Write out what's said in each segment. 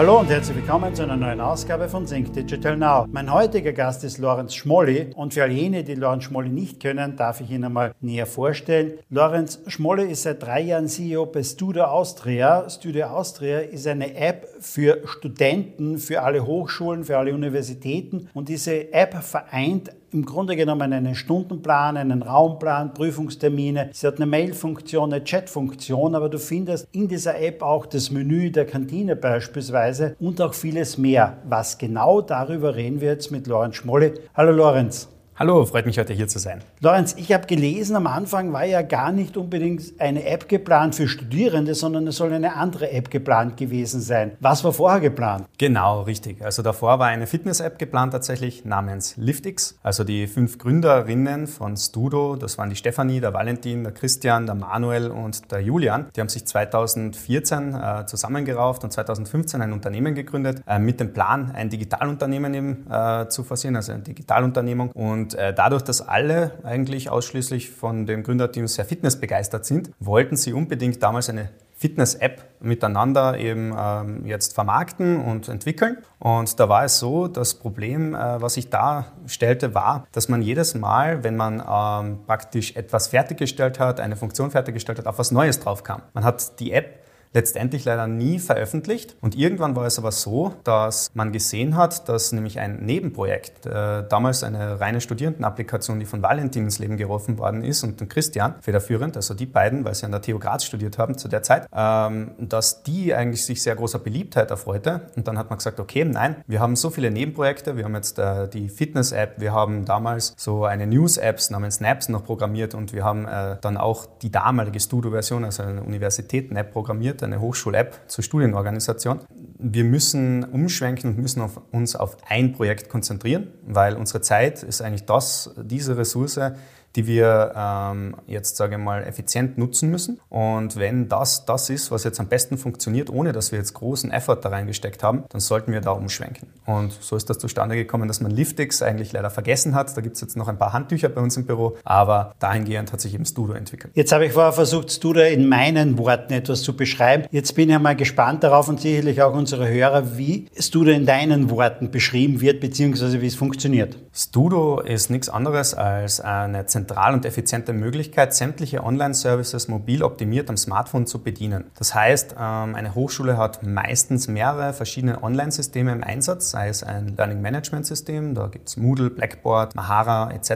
Hallo und herzlich willkommen zu einer neuen Ausgabe von Think Digital Now. Mein heutiger Gast ist Lorenz Schmolli und für all jene, die Lorenz Schmolli nicht kennen, darf ich ihn einmal näher vorstellen. Lorenz Schmolli ist seit drei Jahren CEO bei Studio Austria. Studio Austria ist eine App für Studenten, für alle Hochschulen, für alle Universitäten und diese App vereint im Grunde genommen einen Stundenplan, einen Raumplan, Prüfungstermine. Sie hat eine Mail-Funktion, eine Chat-Funktion, aber du findest in dieser App auch das Menü der Kantine beispielsweise und auch vieles mehr. Was genau darüber reden wir jetzt mit Lorenz Schmolle. Hallo Lorenz. Hallo, freut mich heute hier zu sein. Lorenz, ich habe gelesen, am Anfang war ja gar nicht unbedingt eine App geplant für Studierende, sondern es soll eine andere App geplant gewesen sein. Was war vorher geplant? Genau, richtig. Also davor war eine Fitness-App geplant tatsächlich namens Liftix. Also die fünf Gründerinnen von Studo, das waren die Stefanie, der Valentin, der Christian, der Manuel und der Julian. Die haben sich 2014 äh, zusammengerauft und 2015 ein Unternehmen gegründet äh, mit dem Plan, ein Digitalunternehmen eben äh, zu forcieren, also eine Digitalunternehmung. Und und äh, dadurch, dass alle eigentlich ausschließlich von dem Gründerteam sehr fitnessbegeistert sind, wollten sie unbedingt damals eine Fitness-App miteinander eben ähm, jetzt vermarkten und entwickeln. Und da war es so, das Problem, äh, was sich da stellte, war, dass man jedes Mal, wenn man ähm, praktisch etwas fertiggestellt hat, eine Funktion fertiggestellt hat, auf was Neues drauf kam. Man hat die App letztendlich leider nie veröffentlicht. Und irgendwann war es aber so, dass man gesehen hat, dass nämlich ein Nebenprojekt, äh, damals eine reine Studierendenapplikation, die von Valentin ins Leben gerufen worden ist und Christian federführend, also die beiden, weil sie an der TU Graz studiert haben zu der Zeit, ähm, dass die eigentlich sich sehr großer Beliebtheit erfreute. Und dann hat man gesagt, okay, nein, wir haben so viele Nebenprojekte, wir haben jetzt äh, die Fitness-App, wir haben damals so eine News-App namens Snaps noch programmiert und wir haben äh, dann auch die damalige Studio-Version, also eine Universitäten-App programmiert eine Hochschul-App zur Studienorganisation. Wir müssen umschwenken und müssen auf uns auf ein Projekt konzentrieren, weil unsere Zeit ist eigentlich das, diese Ressource, die wir ähm, jetzt, sage ich mal, effizient nutzen müssen. Und wenn das das ist, was jetzt am besten funktioniert, ohne dass wir jetzt großen Effort da reingesteckt haben, dann sollten wir da umschwenken. Und so ist das zustande gekommen, dass man Liftix eigentlich leider vergessen hat. Da gibt es jetzt noch ein paar Handtücher bei uns im Büro, aber dahingehend hat sich eben Studio entwickelt. Jetzt habe ich vorher versucht, Studio in meinen Worten etwas zu beschreiben. Jetzt bin ich mal gespannt darauf und sicherlich auch unsere Hörer, wie Studio in deinen Worten beschrieben wird, beziehungsweise wie es funktioniert. Studio ist nichts anderes als eine zentral und effiziente Möglichkeit, sämtliche Online-Services mobil optimiert am Smartphone zu bedienen. Das heißt, ähm, eine Hochschule hat meistens mehrere verschiedene Online-Systeme im Einsatz, sei es ein Learning-Management-System, da gibt es Moodle, Blackboard, Mahara etc.,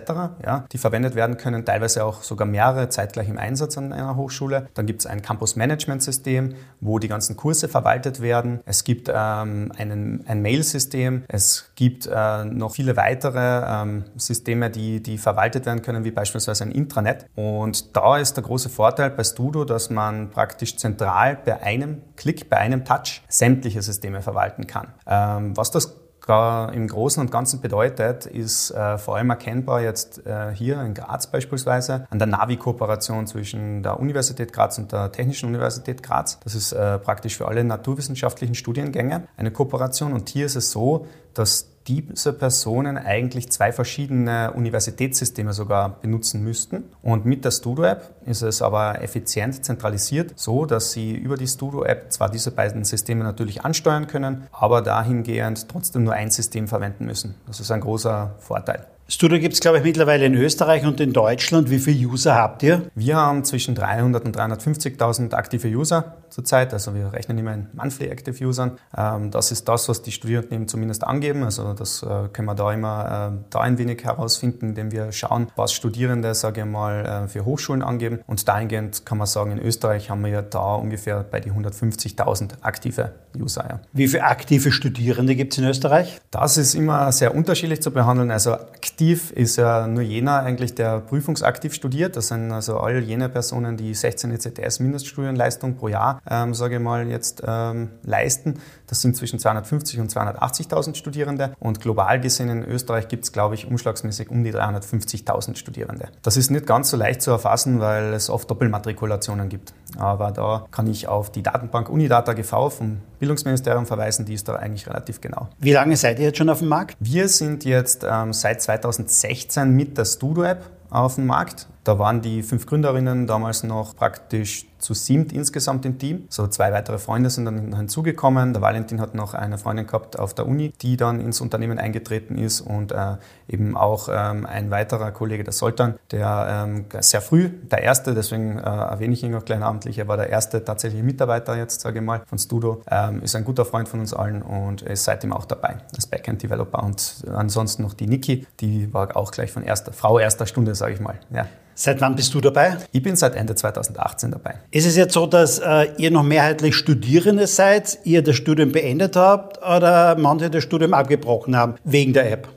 ja, die verwendet werden können, teilweise auch sogar mehrere zeitgleich im Einsatz an einer Hochschule. Dann gibt es ein Campus-Management-System, wo die ganzen Kurse verwaltet werden. Es gibt ähm, einen, ein Mail-System, es gibt äh, noch viele weitere ähm, Systeme, die, die verwaltet werden können, wie beispielsweise ein Intranet. Und da ist der große Vorteil bei Studo, dass man praktisch zentral bei einem Klick, bei einem Touch sämtliche Systeme verwalten kann. Ähm, was das im Großen und Ganzen bedeutet, ist äh, vor allem erkennbar jetzt äh, hier in Graz beispielsweise an der Navi-Kooperation zwischen der Universität Graz und der Technischen Universität Graz. Das ist äh, praktisch für alle naturwissenschaftlichen Studiengänge eine Kooperation. Und hier ist es so, dass diese Personen eigentlich zwei verschiedene Universitätssysteme sogar benutzen müssten. Und mit der Studio-App ist es aber effizient zentralisiert, so dass sie über die Studio-App zwar diese beiden Systeme natürlich ansteuern können, aber dahingehend trotzdem nur ein System verwenden müssen. Das ist ein großer Vorteil. Studio gibt es, glaube ich, mittlerweile in Österreich und in Deutschland. Wie viele User habt ihr? Wir haben zwischen 300 und 350.000 aktive User zurzeit. Also wir rechnen immer in Monthly Active Usern. Ähm, das ist das, was die Studierenden eben zumindest angeben. Also das äh, können wir da immer äh, da ein wenig herausfinden, indem wir schauen, was Studierende, sage ich mal, äh, für Hochschulen angeben. Und dahingehend kann man sagen, in Österreich haben wir ja da ungefähr bei die 150.000 aktive User. Ja. Wie viele aktive Studierende gibt es in Österreich? Das ist immer sehr unterschiedlich zu behandeln. Also aktiv ist ja nur jener eigentlich, der prüfungsaktiv studiert. Das sind also all jene Personen, die 16 ECTS Mindeststudienleistung pro Jahr, ähm, sage ich mal, jetzt ähm, leisten. Das sind zwischen 250 und 280.000 Studierende. Und global gesehen in Österreich gibt es, glaube ich, umschlagsmäßig um die 350.000 Studierende. Das ist nicht ganz so leicht zu erfassen, weil es oft Doppelmatrikulationen gibt. Aber da kann ich auf die Datenbank Unidata GV vom Bildungsministerium verweisen, die ist da eigentlich relativ genau. Wie lange seid ihr jetzt schon auf dem Markt? Wir sind jetzt ähm, seit 2016 mit der Studo-App auf dem Markt. Da waren die fünf Gründerinnen damals noch praktisch zu siebt insgesamt im Team. So zwei weitere Freunde sind dann hinzugekommen. Der Valentin hat noch eine Freundin gehabt auf der Uni, die dann ins Unternehmen eingetreten ist und äh, eben auch ähm, ein weiterer Kollege, der Soltan, der ähm, sehr früh, der erste, deswegen äh, erwähne ich ihn auch gleich namentlich, er war der erste tatsächliche Mitarbeiter jetzt, sage ich mal, von Studo, ähm, ist ein guter Freund von uns allen und ist seitdem auch dabei als Backend-Developer. Und ansonsten noch die Niki, die war auch gleich von erster, Frau erster Stunde, sage ich mal. Ja. Seit wann bist du dabei? Ich bin seit Ende 2018 dabei. Ist es jetzt so, dass äh, ihr noch mehrheitlich Studierende seid, ihr das Studium beendet habt oder manche das Studium abgebrochen haben wegen der App?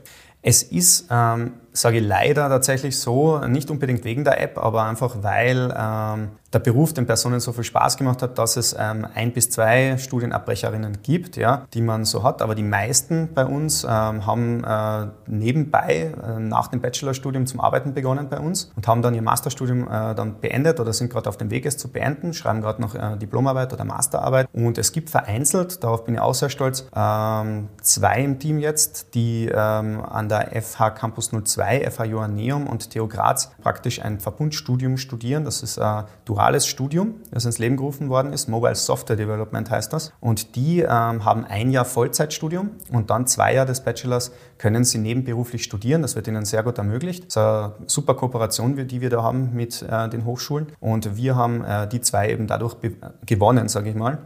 Es ist, ähm, sage ich leider tatsächlich so, nicht unbedingt wegen der App, aber einfach weil ähm, der Beruf den Personen so viel Spaß gemacht hat, dass es ähm, ein bis zwei Studienabbrecherinnen gibt, ja, die man so hat. Aber die meisten bei uns ähm, haben äh, nebenbei äh, nach dem Bachelorstudium zum Arbeiten begonnen bei uns und haben dann ihr Masterstudium äh, dann beendet oder sind gerade auf dem Weg, es zu beenden, schreiben gerade noch äh, Diplomarbeit oder Masterarbeit. Und es gibt vereinzelt, darauf bin ich auch sehr stolz, ähm, zwei im Team jetzt, die ähm, an der FH Campus 02, FH Joanneum und TU Graz praktisch ein Verbundstudium studieren. Das ist äh, duales Studium, das ins Leben gerufen worden ist. Mobile Software Development heißt das. Und die ähm, haben ein Jahr Vollzeitstudium und dann zwei Jahre des Bachelors können sie nebenberuflich studieren. Das wird ihnen sehr gut ermöglicht. Das ist eine super Kooperation, die wir da haben mit äh, den Hochschulen. Und wir haben äh, die zwei eben dadurch gewonnen, sage ich mal.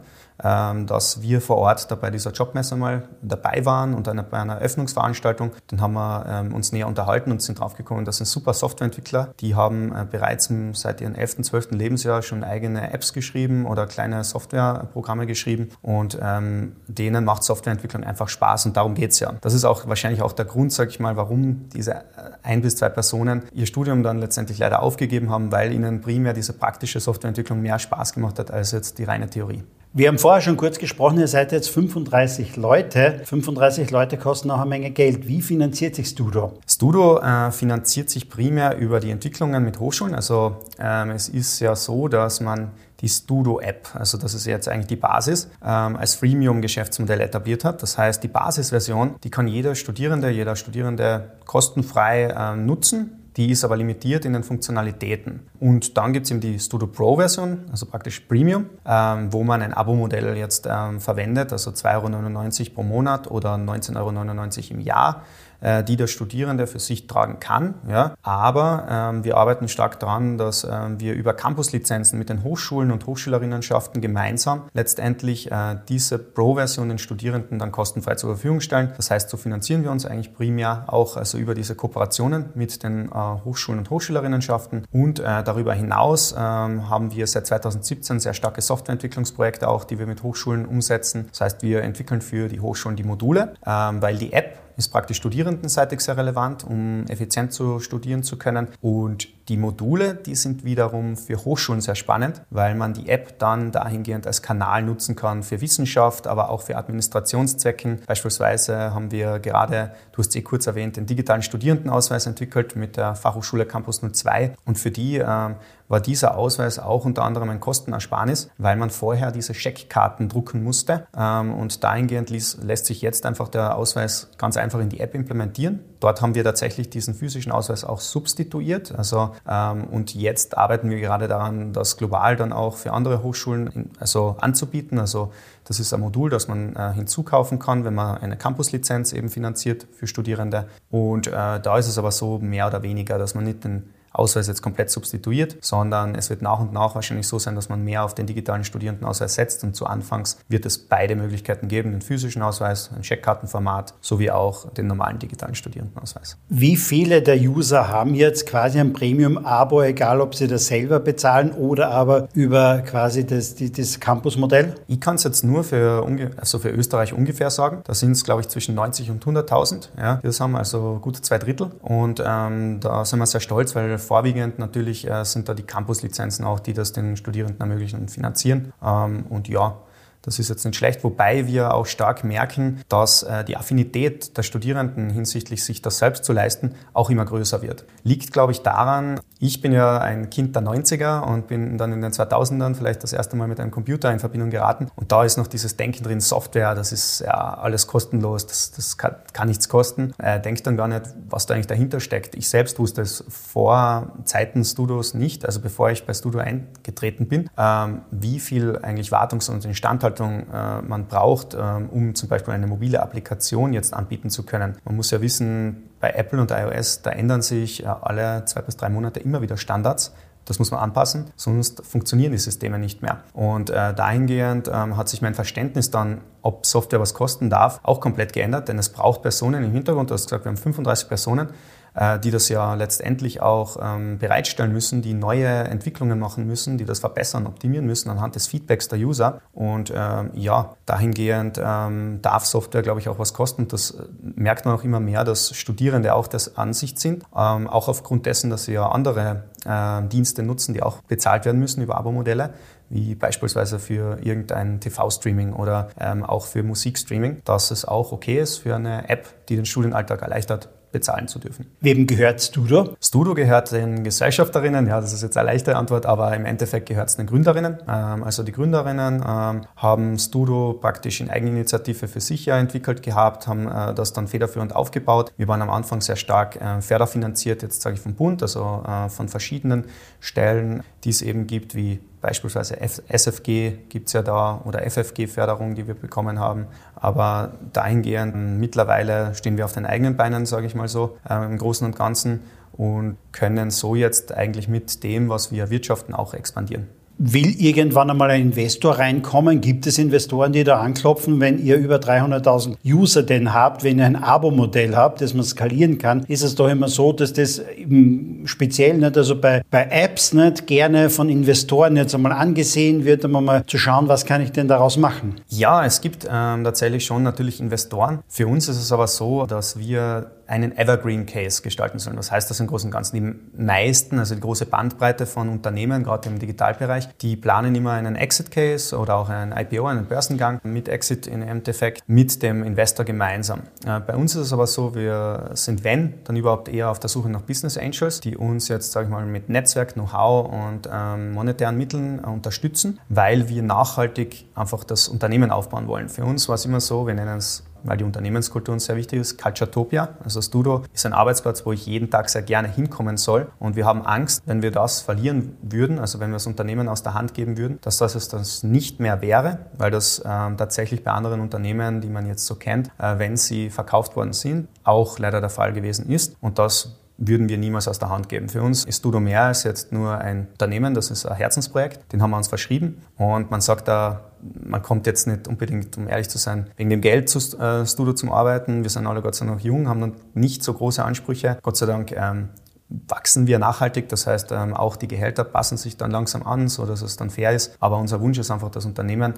Ähm, dass wir vor Ort da bei dieser Jobmesse mal dabei waren und bei einer Öffnungsveranstaltung. Dann haben wir ähm, uns näher unterhalten und sind draufgekommen, das sind super Softwareentwickler. Die haben äh, bereits seit ihrem 11., 12. Lebensjahr schon eigene Apps geschrieben oder kleine Softwareprogramme geschrieben und ähm, denen macht Softwareentwicklung einfach Spaß und darum geht es ja. Das ist auch wahrscheinlich auch der Grund, sage ich mal, warum diese äh, ein bis zwei Personen ihr Studium dann letztendlich leider aufgegeben haben, weil ihnen primär diese praktische Softwareentwicklung mehr Spaß gemacht hat als jetzt die reine Theorie. Wir haben vorher schon kurz gesprochen, ihr seid jetzt 35 Leute. 35 Leute kosten auch eine Menge Geld. Wie finanziert sich Studo? Studo äh, finanziert sich primär über die Entwicklungen mit Hochschulen. Also ähm, es ist ja so, dass man die Studo-App, also das ist jetzt eigentlich die Basis, ähm, als Freemium-Geschäftsmodell etabliert hat. Das heißt, die Basisversion, die kann jeder Studierende, jeder Studierende kostenfrei äh, nutzen die ist aber limitiert in den Funktionalitäten. Und dann gibt es eben die Studio Pro Version, also praktisch Premium, ähm, wo man ein Abo-Modell jetzt ähm, verwendet, also 2,99 Euro pro Monat oder 19,99 Euro im Jahr äh, die der Studierende für sich tragen kann. Ja. Aber ähm, wir arbeiten stark daran, dass ähm, wir über Campuslizenzen mit den Hochschulen und Hochschülerinnenschaften gemeinsam letztendlich äh, diese Pro-Version den Studierenden dann kostenfrei zur Verfügung stellen. Das heißt, so finanzieren wir uns eigentlich primär auch also über diese Kooperationen mit den äh, Hochschulen und Hochschülerinnenschaften. Und äh, darüber hinaus ähm, haben wir seit 2017 sehr starke Softwareentwicklungsprojekte auch, die wir mit Hochschulen umsetzen. Das heißt, wir entwickeln für die Hochschulen die Module, ähm, weil die App ist praktisch studierendenseitig sehr relevant, um effizient zu studieren zu können. Und die Module, die sind wiederum für Hochschulen sehr spannend, weil man die App dann dahingehend als Kanal nutzen kann für Wissenschaft, aber auch für Administrationszwecken. Beispielsweise haben wir gerade, du hast eh kurz erwähnt, den digitalen Studierendenausweis entwickelt mit der Fachhochschule Campus 02. Und für die äh, war dieser Ausweis auch unter anderem ein Kostenersparnis, weil man vorher diese Scheckkarten drucken musste. Ähm, und dahingehend lässt sich jetzt einfach der Ausweis ganz einfach in die App implementieren. Dort haben wir tatsächlich diesen physischen Ausweis auch substituiert. Also, ähm, und jetzt arbeiten wir gerade daran, das global dann auch für andere Hochschulen also anzubieten. Also das ist ein Modul, das man äh, hinzukaufen kann, wenn man eine Campuslizenz eben finanziert für Studierende. Und äh, da ist es aber so mehr oder weniger, dass man nicht den Ausweis jetzt komplett substituiert, sondern es wird nach und nach wahrscheinlich so sein, dass man mehr auf den digitalen Studierendenausweis setzt und zu Anfangs wird es beide Möglichkeiten geben, den physischen Ausweis, ein Checkkartenformat sowie auch den normalen digitalen Studierendenausweis. Wie viele der User haben jetzt quasi ein Premium-Abo, egal ob sie das selber bezahlen oder aber über quasi das, das Campus-Modell? Ich kann es jetzt nur für, also für Österreich ungefähr sagen. Da sind es, glaube ich, zwischen 90 und 100.000. Ja, das haben also gut zwei Drittel. Und ähm, da sind wir sehr stolz, weil vorwiegend natürlich äh, sind da die Campus-Lizenzen auch, die das den Studierenden ermöglichen und finanzieren. Ähm, und ja, das ist jetzt nicht schlecht, wobei wir auch stark merken, dass äh, die Affinität der Studierenden hinsichtlich sich das selbst zu leisten auch immer größer wird. Liegt, glaube ich, daran, ich bin ja ein Kind der 90er und bin dann in den 2000ern vielleicht das erste Mal mit einem Computer in Verbindung geraten. Und da ist noch dieses Denken drin, Software, das ist ja alles kostenlos, das, das kann, kann, nichts kosten. Äh, denkt dann gar nicht, was da eigentlich dahinter steckt. Ich selbst wusste es vor Zeiten Studios nicht, also bevor ich bei Studio eingetreten bin, ähm, wie viel eigentlich Wartungs- und Instandhaltung äh, man braucht, ähm, um zum Beispiel eine mobile Applikation jetzt anbieten zu können. Man muss ja wissen, bei Apple und iOS, da ändern sich alle zwei bis drei Monate immer wieder Standards. Das muss man anpassen, sonst funktionieren die Systeme nicht mehr. Und äh, dahingehend ähm, hat sich mein Verständnis dann, ob Software was kosten darf, auch komplett geändert, denn es braucht Personen im Hintergrund. Du hast gesagt, wir haben 35 Personen, äh, die das ja letztendlich auch ähm, bereitstellen müssen, die neue Entwicklungen machen müssen, die das verbessern, optimieren müssen anhand des Feedbacks der User. Und ähm, ja, dahingehend ähm, darf Software, glaube ich, auch was kosten. Das äh, merkt man auch immer mehr, dass Studierende auch das Ansicht sind, auch aufgrund dessen, dass sie ja andere äh, Dienste nutzen, die auch bezahlt werden müssen über Abo-Modelle wie beispielsweise für irgendein TV-Streaming oder ähm, auch für Musikstreaming, dass es auch okay ist für eine App, die den Studienalltag erleichtert, bezahlen zu dürfen. Wem gehört Studo? Studo gehört den Gesellschafterinnen, ja, das ist jetzt eine leichte Antwort, aber im Endeffekt gehört es den Gründerinnen. Ähm, also die Gründerinnen ähm, haben Studo praktisch in Eigeninitiative für sich ja entwickelt gehabt, haben äh, das dann federführend aufgebaut. Wir waren am Anfang sehr stark äh, förderfinanziert, jetzt sage ich vom Bund, also äh, von verschiedenen Stellen, die es eben gibt, wie Beispielsweise SFG gibt es ja da oder FFG-Förderung, die wir bekommen haben. Aber dahingehend, mittlerweile stehen wir auf den eigenen Beinen, sage ich mal so, äh, im Großen und Ganzen und können so jetzt eigentlich mit dem, was wir erwirtschaften, auch expandieren. Will irgendwann einmal ein Investor reinkommen? Gibt es Investoren, die da anklopfen, wenn ihr über 300.000 User denn habt, wenn ihr ein Abo-Modell habt, das man skalieren kann? Ist es doch immer so, dass das speziell nicht, also bei, bei Apps nicht gerne von Investoren jetzt einmal angesehen wird, um mal zu schauen, was kann ich denn daraus machen? Ja, es gibt ähm, tatsächlich schon natürlich Investoren. Für uns ist es aber so, dass wir einen Evergreen Case gestalten sollen. Was heißt das im Großen und Ganzen? Die meisten, also die große Bandbreite von Unternehmen, gerade im Digitalbereich, die planen immer einen Exit Case oder auch einen IPO, einen Börsengang mit Exit im Endeffekt mit dem Investor gemeinsam. Äh, bei uns ist es aber so, wir sind, wenn, dann überhaupt eher auf der Suche nach Business Angels, die uns jetzt, sage ich mal, mit Netzwerk, Know-how und ähm, monetären Mitteln unterstützen, weil wir nachhaltig einfach das Unternehmen aufbauen wollen. Für uns war es immer so, wir nennen es weil die Unternehmenskultur uns sehr wichtig ist. Culturetopia, also Studo, ist ein Arbeitsplatz, wo ich jeden Tag sehr gerne hinkommen soll. Und wir haben Angst, wenn wir das verlieren würden, also wenn wir das Unternehmen aus der Hand geben würden, dass das es das nicht mehr wäre, weil das äh, tatsächlich bei anderen Unternehmen, die man jetzt so kennt, äh, wenn sie verkauft worden sind, auch leider der Fall gewesen ist. Und das würden wir niemals aus der Hand geben. Für uns ist Studo mehr als jetzt nur ein Unternehmen, das ist ein Herzensprojekt, den haben wir uns verschrieben und man sagt da, man kommt jetzt nicht unbedingt, um ehrlich zu sein, wegen dem Geld zu äh, Studio zum Arbeiten. Wir sind alle Gott sei Dank noch jung, haben dann nicht so große Ansprüche. Gott sei Dank ähm, wachsen wir nachhaltig. Das heißt, ähm, auch die Gehälter passen sich dann langsam an, so dass es dann fair ist. Aber unser Wunsch ist einfach, das Unternehmen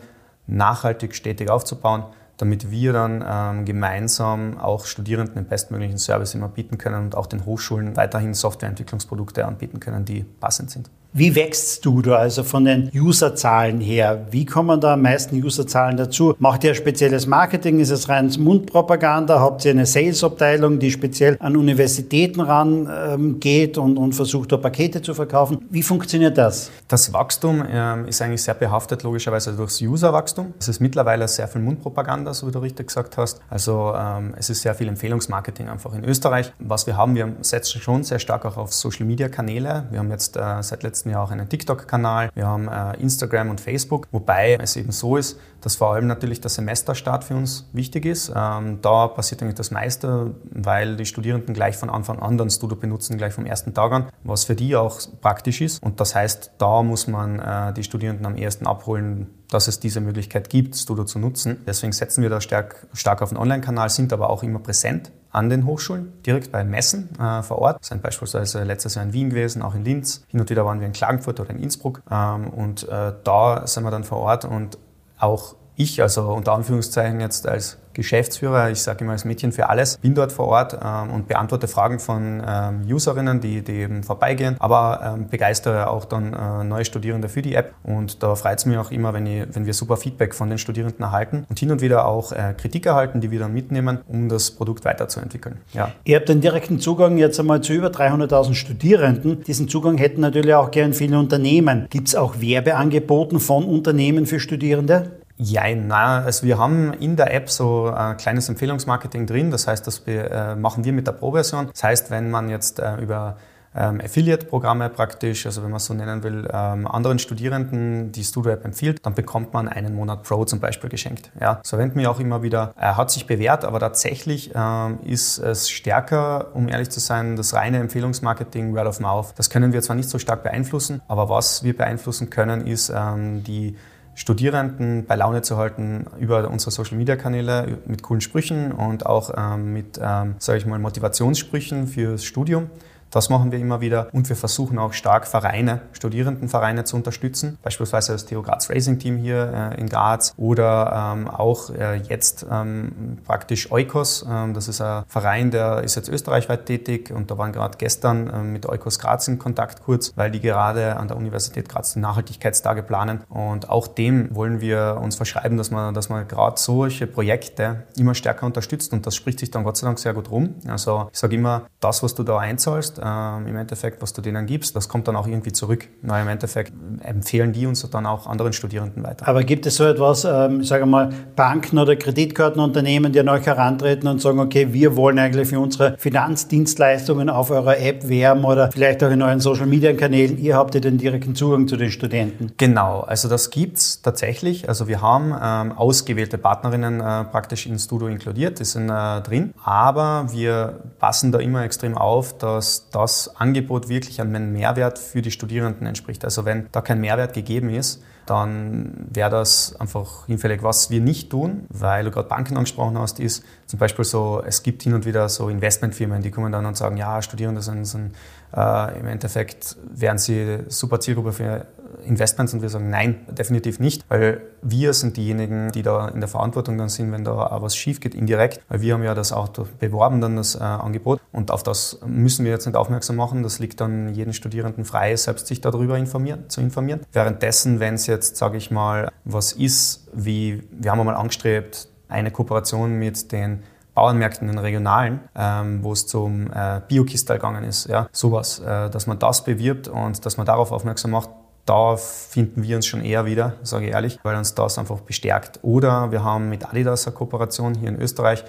nachhaltig, stetig aufzubauen damit wir dann ähm, gemeinsam auch Studierenden den bestmöglichen Service immer bieten können und auch den Hochschulen weiterhin Softwareentwicklungsprodukte anbieten können, die passend sind. Wie wächst du da also von den Userzahlen her? Wie kommen da am meisten Userzahlen dazu? Macht ihr spezielles Marketing? Ist es rein Mundpropaganda? Habt ihr eine Sales-Abteilung, die speziell an Universitäten rangeht ähm, und, und versucht, da Pakete zu verkaufen? Wie funktioniert das? Das Wachstum ähm, ist eigentlich sehr behaftet, logischerweise durchs Userwachstum. Es ist mittlerweile sehr viel Mundpropaganda, so wie du richtig gesagt hast. Also ähm, es ist sehr viel Empfehlungsmarketing einfach in Österreich. Was wir haben, wir setzen schon sehr stark auch auf Social-Media-Kanäle. Wir haben jetzt äh, seit letztem Jahr auch einen TikTok-Kanal, wir haben äh, Instagram und Facebook, wobei es eben so ist, dass vor allem natürlich der Semesterstart für uns wichtig ist. Ähm, da passiert eigentlich das meiste, weil die Studierenden gleich von Anfang an dann Studio benutzen, gleich vom ersten Tag an, was für die auch praktisch ist. Und das heißt, da muss man äh, die Studierenden am ersten abholen, dass es diese Möglichkeit gibt, Studio zu nutzen. Deswegen setzen wir da stark, stark auf den Online-Kanal, sind aber auch immer präsent an den Hochschulen, direkt bei Messen äh, vor Ort. Wir sind beispielsweise letztes Jahr in Wien gewesen, auch in Linz. Hin und wieder waren wir in Klagenfurt oder in Innsbruck. Ähm, und äh, da sind wir dann vor Ort und auch ich, also unter Anführungszeichen jetzt als Geschäftsführer, ich sage immer als Mädchen für alles, bin dort vor Ort ähm, und beantworte Fragen von ähm, Userinnen, die, die eben vorbeigehen, aber ähm, begeistere auch dann äh, neue Studierende für die App und da freut es mich auch immer, wenn, ich, wenn wir super Feedback von den Studierenden erhalten und hin und wieder auch äh, Kritik erhalten, die wir dann mitnehmen, um das Produkt weiterzuentwickeln. Ja. Ihr habt den direkten Zugang jetzt einmal zu über 300.000 Studierenden. Diesen Zugang hätten natürlich auch gern viele Unternehmen. Gibt es auch Werbeangeboten von Unternehmen für Studierende? Ja, na, also wir haben in der App so ein kleines Empfehlungsmarketing drin. Das heißt, das äh, machen wir mit der Pro-Version. Das heißt, wenn man jetzt äh, über ähm, Affiliate-Programme praktisch, also wenn man es so nennen will, ähm, anderen Studierenden die Studio-App empfiehlt, dann bekommt man einen Monat Pro zum Beispiel geschenkt. Ja, so verwenden wir auch immer wieder. Er hat sich bewährt, aber tatsächlich ähm, ist es stärker, um ehrlich zu sein, das reine Empfehlungsmarketing, Word of Mouth. Das können wir zwar nicht so stark beeinflussen, aber was wir beeinflussen können, ist die Studierenden bei Laune zu halten über unsere Social Media Kanäle mit coolen Sprüchen und auch ähm, mit, ähm, sage ich mal, Motivationssprüchen fürs Studium. Das machen wir immer wieder. Und wir versuchen auch stark Vereine, Studierendenvereine zu unterstützen, beispielsweise das Theo Graz Racing Team hier äh, in Graz oder ähm, auch äh, jetzt ähm, praktisch Eukos. Ähm, das ist ein Verein, der ist jetzt österreichweit tätig. Und da waren gerade gestern äh, mit Eukos Graz in Kontakt kurz, weil die gerade an der Universität Graz die Nachhaltigkeitstage planen. Und auch dem wollen wir uns verschreiben, dass man, dass man gerade solche Projekte immer stärker unterstützt. Und das spricht sich dann Gott sei Dank sehr gut rum. Also ich sage immer, das, was du da einzahlst, ähm, im Endeffekt, was du denen gibst, das kommt dann auch irgendwie zurück. Na, Im Endeffekt empfehlen die uns dann auch anderen Studierenden weiter. Aber gibt es so etwas, ähm, ich sage mal, Banken oder Kreditkartenunternehmen, die an euch herantreten und sagen, okay, wir wollen eigentlich für unsere Finanzdienstleistungen auf eurer App werben oder vielleicht auch in euren Social-Media-Kanälen, ihr habt ja den direkten Zugang zu den Studenten? Genau, also das gibt es tatsächlich. Also wir haben ähm, ausgewählte Partnerinnen äh, praktisch ins Studio inkludiert, die sind äh, drin, aber wir passen da immer extrem auf, dass das Angebot wirklich einen Mehrwert für die Studierenden entspricht. Also wenn da kein Mehrwert gegeben ist, dann wäre das einfach hinfällig. Was wir nicht tun, weil du gerade Banken angesprochen hast, ist zum Beispiel so, es gibt hin und wieder so Investmentfirmen, die kommen dann und sagen, ja, Studierende sind, sind äh, im Endeffekt wären sie super Zielgruppe für Investments und wir sagen nein, definitiv nicht, weil wir sind diejenigen, die da in der Verantwortung dann sind, wenn da auch was schief geht, indirekt, weil wir haben ja das auch beworben, dann das äh, Angebot und auf das müssen wir jetzt nicht aufmerksam machen, das liegt dann jedem Studierenden frei, selbst sich darüber informieren, zu informieren. Währenddessen, wenn es jetzt, sage ich mal, was ist, wie, wir haben einmal angestrebt, eine Kooperation mit den Bauernmärkten, den regionalen, ähm, wo es zum äh, Biokistal gegangen ist. Ja, sowas, äh, dass man das bewirbt und dass man darauf aufmerksam macht, da finden wir uns schon eher wieder, sage ich ehrlich, weil uns das einfach bestärkt. Oder wir haben mit Adidas eine Kooperation hier in Österreich,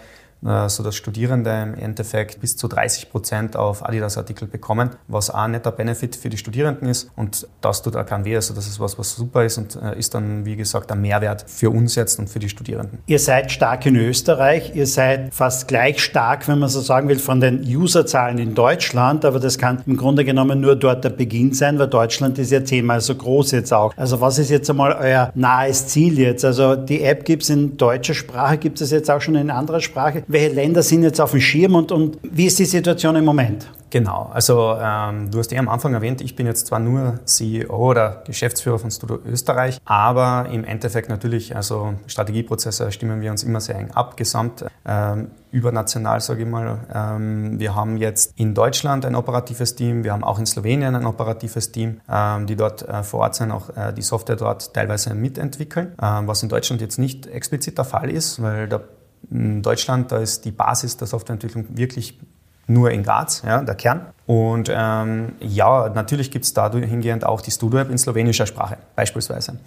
äh, so dass Studierende im Endeffekt bis zu 30 Prozent auf Adidas-Artikel bekommen, was auch ein netter Benefit für die Studierenden ist. Und das tut auch kein weh. Also das ist was, was super ist und äh, ist dann, wie gesagt, ein Mehrwert für uns jetzt und für die Studierenden. Ihr seid stark in Österreich. Ihr seid fast gleich stark, wenn man so sagen will, von den Userzahlen in Deutschland. Aber das kann im Grunde genommen nur dort der Beginn sein, weil Deutschland ist ja zehnmal so groß jetzt auch. Also was ist jetzt einmal euer nahes Ziel jetzt? Also die App gibt es in deutscher Sprache, gibt es jetzt auch schon in anderer Sprache welche Länder sind jetzt auf dem Schirm und, und wie ist die Situation im Moment? Genau, also ähm, du hast ja am Anfang erwähnt, ich bin jetzt zwar nur CEO oder Geschäftsführer von Studio Österreich, aber im Endeffekt natürlich, also Strategieprozesse stimmen wir uns immer sehr eng ab, gesamt ähm, übernational, sage ich mal. Ähm, wir haben jetzt in Deutschland ein operatives Team, wir haben auch in Slowenien ein operatives Team, ähm, die dort äh, vor Ort sind, auch äh, die Software dort teilweise mitentwickeln, ähm, was in Deutschland jetzt nicht explizit der Fall ist, weil da in Deutschland, da ist die Basis der Softwareentwicklung wirklich nur in Graz, ja, der Kern. Und ähm, ja, natürlich gibt es dahingehend auch die Studio-App in slowenischer Sprache beispielsweise.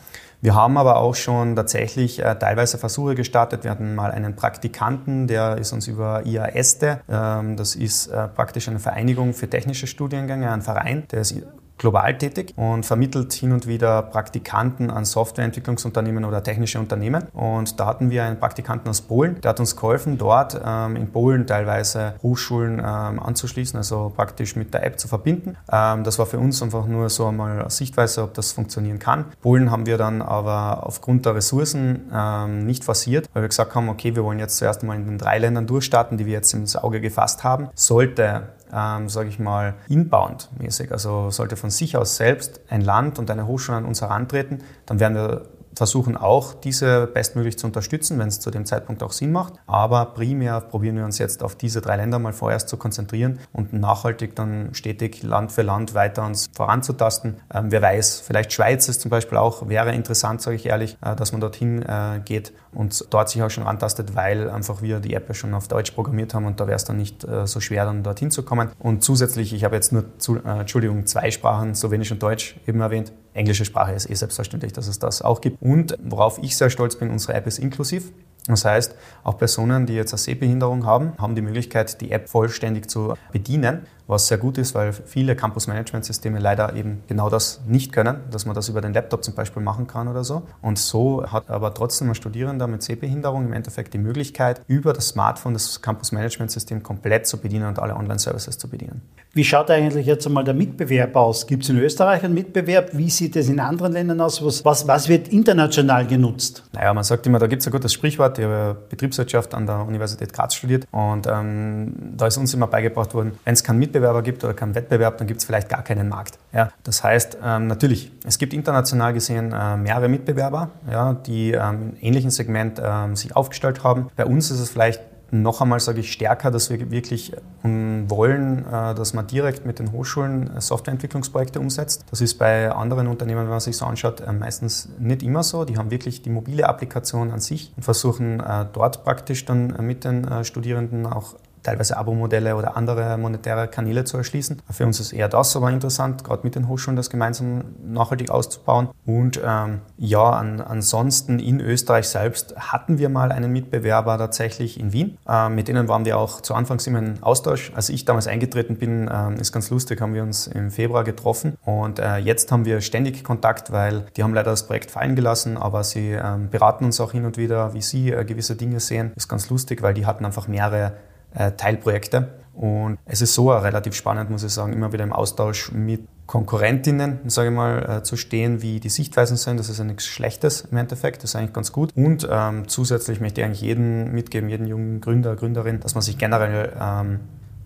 Wir haben aber auch schon tatsächlich äh, teilweise Versuche gestartet. Wir hatten mal einen Praktikanten, der ist uns über IASTE, ähm, das ist äh, praktisch eine Vereinigung für technische Studiengänge, ein Verein, der ist global tätig und vermittelt hin und wieder Praktikanten an Softwareentwicklungsunternehmen oder technische Unternehmen. Und da hatten wir einen Praktikanten aus Polen, der hat uns geholfen, dort ähm, in Polen teilweise Hochschulen ähm, anzuschließen, also praktisch mit der App zu verbinden. Ähm, das war für uns einfach nur so einmal Sichtweise, ob das funktionieren kann. Polen haben wir dann aber aufgrund der Ressourcen ähm, nicht forciert, weil wir gesagt haben, okay, wir wollen jetzt zuerst einmal in den drei Ländern durchstarten, die wir jetzt ins Auge gefasst haben. Sollte ähm, sage ich mal, inbound-mäßig, also sollte von sich aus selbst ein Land und eine Hochschule an uns herantreten, dann werden wir versuchen auch, diese bestmöglich zu unterstützen, wenn es zu dem Zeitpunkt auch Sinn macht. Aber primär probieren wir uns jetzt auf diese drei Länder mal vorerst zu konzentrieren und nachhaltig dann stetig Land für Land weiter uns voranzutasten. Ähm, wer weiß, vielleicht Schweiz ist zum Beispiel auch, wäre interessant, sage ich ehrlich, äh, dass man dorthin äh, geht und dort sich auch schon rantastet, weil einfach wir die App ja schon auf Deutsch programmiert haben und da wäre es dann nicht äh, so schwer, dann dorthin zu kommen. Und zusätzlich, ich habe jetzt nur, zu, äh, Entschuldigung, zwei Sprachen, Slowenisch und Deutsch eben erwähnt. Englische Sprache ist eh selbstverständlich, dass es das auch gibt. Und worauf ich sehr stolz bin, unsere App ist inklusiv. Das heißt, auch Personen, die jetzt eine Sehbehinderung haben, haben die Möglichkeit, die App vollständig zu bedienen was sehr gut ist, weil viele Campus-Management-Systeme leider eben genau das nicht können, dass man das über den Laptop zum Beispiel machen kann oder so. Und so hat aber trotzdem ein Studierender mit Sehbehinderung im Endeffekt die Möglichkeit, über das Smartphone das Campus-Management-System komplett zu bedienen und alle Online-Services zu bedienen. Wie schaut eigentlich jetzt einmal der Mitbewerb aus? Gibt es in Österreich einen Mitbewerb? Wie sieht es in anderen Ländern aus? Was, was, was wird international genutzt? Naja, man sagt immer, da gibt es ein gutes Sprichwort. Ich habe Betriebswirtschaft an der Universität Graz studiert und ähm, da ist uns immer beigebracht worden, wenn es keinen Mitbewerb Mitbewerber gibt oder keinen Wettbewerb, dann gibt es vielleicht gar keinen Markt. Ja, das heißt, ähm, natürlich, es gibt international gesehen äh, mehrere Mitbewerber, ja, die ähm, im ähnlichen Segment ähm, sich aufgestellt haben. Bei uns ist es vielleicht noch einmal sage ich stärker, dass wir wirklich ähm, wollen, äh, dass man direkt mit den Hochschulen äh, Softwareentwicklungsprojekte umsetzt. Das ist bei anderen Unternehmen, wenn man sich so anschaut, äh, meistens nicht immer so. Die haben wirklich die mobile Applikation an sich und versuchen dort praktisch dann mit den Studierenden auch teilweise Abo-Modelle oder andere monetäre Kanäle zu erschließen. Für uns ist eher das aber interessant, gerade mit den Hochschulen das gemeinsam nachhaltig auszubauen. Und ähm, ja, an, ansonsten in Österreich selbst hatten wir mal einen Mitbewerber tatsächlich in Wien. Ähm, mit denen waren wir auch zu Anfangs immer in Austausch. Als ich damals eingetreten bin, ähm, ist ganz lustig, haben wir uns im Februar getroffen und äh, jetzt haben wir ständig Kontakt, weil die haben leider das Projekt fallen gelassen, aber sie ähm, beraten uns auch hin und wieder, wie sie äh, gewisse Dinge sehen. Ist ganz lustig, weil die hatten einfach mehrere Teilprojekte. Und es ist so relativ spannend, muss ich sagen, immer wieder im Austausch mit Konkurrentinnen, sage ich mal, äh, zu stehen, wie die Sichtweisen sind. Das ist ja nichts Schlechtes im Endeffekt, das ist eigentlich ganz gut. Und ähm, zusätzlich möchte ich eigentlich jedem mitgeben, jeden jungen Gründer, Gründerin, dass man sich generell ähm,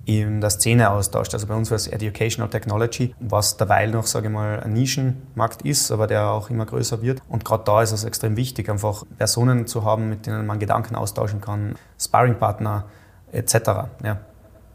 in der Szene austauscht. Also bei uns war es Educational Technology, was derweil noch, sage ich mal, ein Nischenmarkt ist, aber der auch immer größer wird. Und gerade da ist es extrem wichtig, einfach Personen zu haben, mit denen man Gedanken austauschen kann, Sparringpartner, etc. Ja.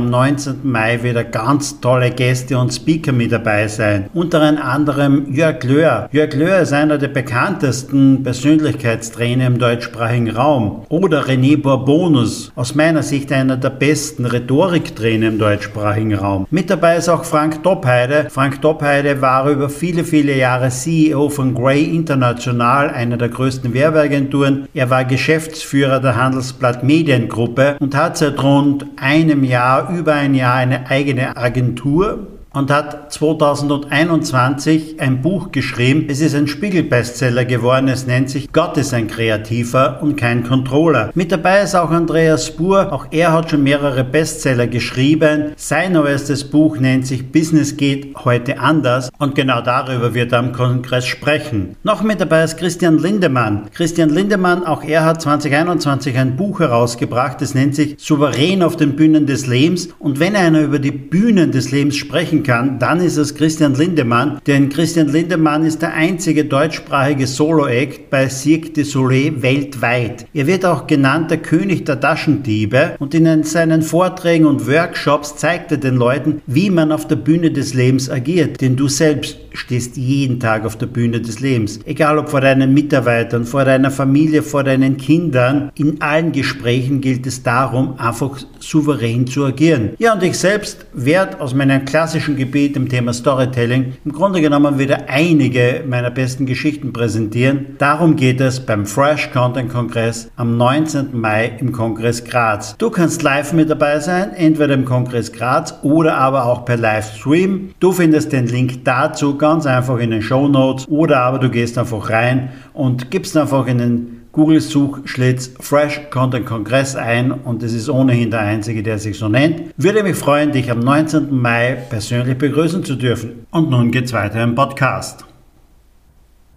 am 19. Mai wieder ganz tolle Gäste und Speaker mit dabei sein. Unter anderem Jörg Löhr. Jörg Löhr ist einer der bekanntesten Persönlichkeitstrainer im deutschsprachigen Raum. Oder René Bourbonus, aus meiner Sicht einer der besten Rhetoriktrainer im deutschsprachigen Raum. Mit dabei ist auch Frank Doppheide. Frank Doppheide war über viele, viele Jahre CEO von Grey International, einer der größten Werbeagenturen. Er war Geschäftsführer der Handelsblatt Mediengruppe und hat seit rund einem Jahr über ein Jahr eine eigene Agentur und hat 2021 ein Buch geschrieben. Es ist ein Spiegel-Bestseller geworden. Es nennt sich Gott ist ein Kreativer und kein Controller. Mit dabei ist auch Andreas Spur. Auch er hat schon mehrere Bestseller geschrieben. Sein neuestes Buch nennt sich Business geht heute anders und genau darüber wird er am Kongress sprechen. Noch mit dabei ist Christian Lindemann. Christian Lindemann, auch er hat 2021 ein Buch herausgebracht. Es nennt sich Souverän auf den Bühnen des Lebens und wenn einer über die Bühnen des Lebens sprechen sprechen kann, dann ist es Christian Lindemann, denn Christian Lindemann ist der einzige deutschsprachige Solo-Act bei Cirque du Soleil weltweit. Er wird auch genannt der König der Taschendiebe und in seinen Vorträgen und Workshops zeigt er den Leuten, wie man auf der Bühne des Lebens agiert, denn du selbst stehst jeden Tag auf der Bühne des Lebens. Egal ob vor deinen Mitarbeitern, vor deiner Familie, vor deinen Kindern, in allen Gesprächen gilt es darum, einfach souverän zu agieren. Ja, und ich selbst werde aus meinem klassischen Gebiet im Thema Storytelling im Grunde genommen wieder einige meiner besten Geschichten präsentieren. Darum geht es beim Fresh Content Kongress am 19. Mai im Kongress Graz. Du kannst live mit dabei sein, entweder im Kongress Graz oder aber auch per Livestream. Du findest den Link dazu ganz einfach in den Show Notes oder aber du gehst einfach rein und gibst einfach in den Google-Suchschlitz Fresh Content Kongress ein und es ist ohnehin der einzige, der sich so nennt. Würde mich freuen, dich am 19. Mai persönlich begrüßen zu dürfen. Und nun geht's weiter im Podcast.